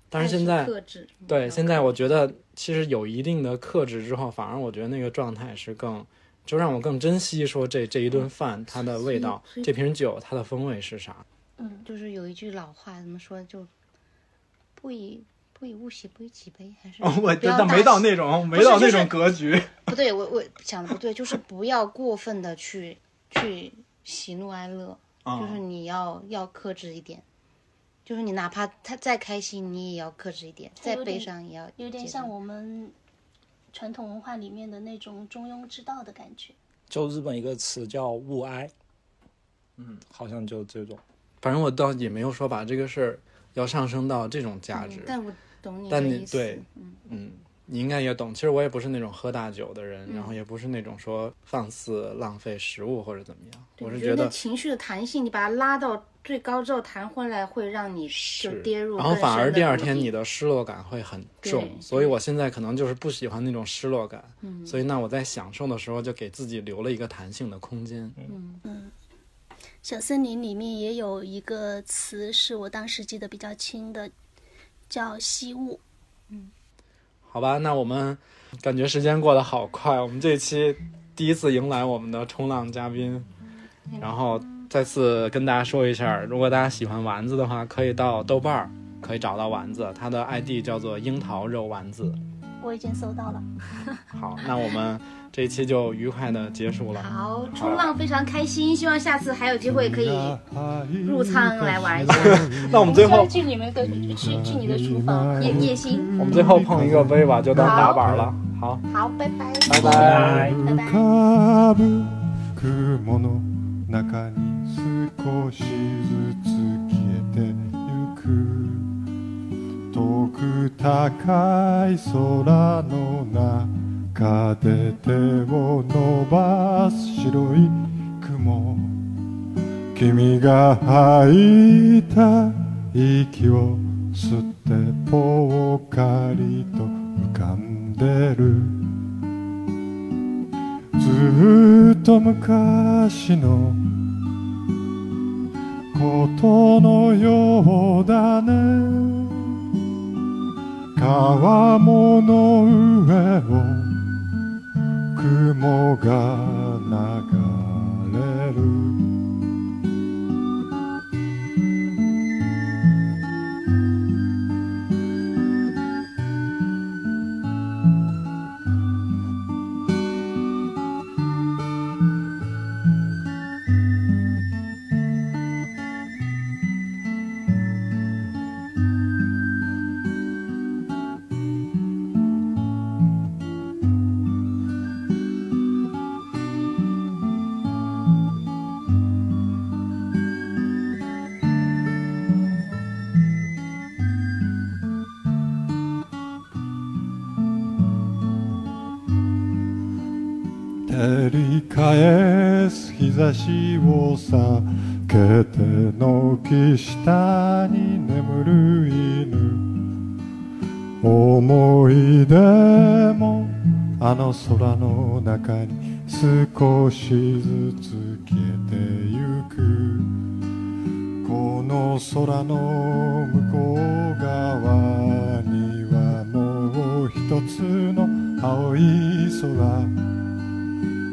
但是现在克制，对，嗯现在我觉得其实有一定的克制之后，反而我觉得那个状态是更，就让我更珍惜说这这一顿饭它的味道，这瓶酒它的风味是啥。嗯就是有一句老话怎么说，就不以不以物喜，不以己悲，还是哦，我觉得没到那种没到那种格局。不对，我我讲的不对，就是不要过分的去去喜怒哀乐，啊就是你要要克制一点，就是你哪怕他再开心，你也要克制一点，再悲伤也要有点像我们传统文化里面的那种中庸之道的感觉。就日本一个词叫物哀，嗯，好像就这种。反正我倒也没有说把这个事儿要上升到这种价值嗯，但我懂你但的意思。你对，嗯嗯，你应该也懂。其实我也不是那种喝大酒的人，嗯然后也不是那种说放肆浪费食物或者怎么样。我是觉得情绪的弹性，你把它拉到最高之后弹回来，会让你就跌入然后反而第二天你的失落感会很重，所以我现在可能就是不喜欢那种失落感。嗯，所以那我在享受的时候就给自己留了一个弹性的空间。嗯嗯小森林里面也有一个词是我当时记得比较清的，叫惜物。好吧，那我们感觉时间过得好快，我们这期第一次迎来我们的冲浪嘉宾，然后再次跟大家说一下，如果大家喜欢丸子的话，可以到豆瓣儿可以找到丸子，他的 ID 叫做樱桃肉丸子。我已经搜到了。好，那我们这一期就愉快的结束了。好，冲浪非常开心，希望下次还有机会可以入仓来玩一下。那我们最后去你们的去去你的厨房。夜夜行，我们最后碰一个杯吧，就当打板了。好，好，拜拜，拜拜。拜。拜遠く高い空の中で手を伸ばす白い雲。君が吐いた息を吸ってぽっかりと浮かんでる。ずっと昔のことのようだね。川面の上を雲が流れる。しを避けて軒下に眠る犬。思い出もあの空の中に少しずつ消えてゆく。この空の向こう側にはもう一つの青い空。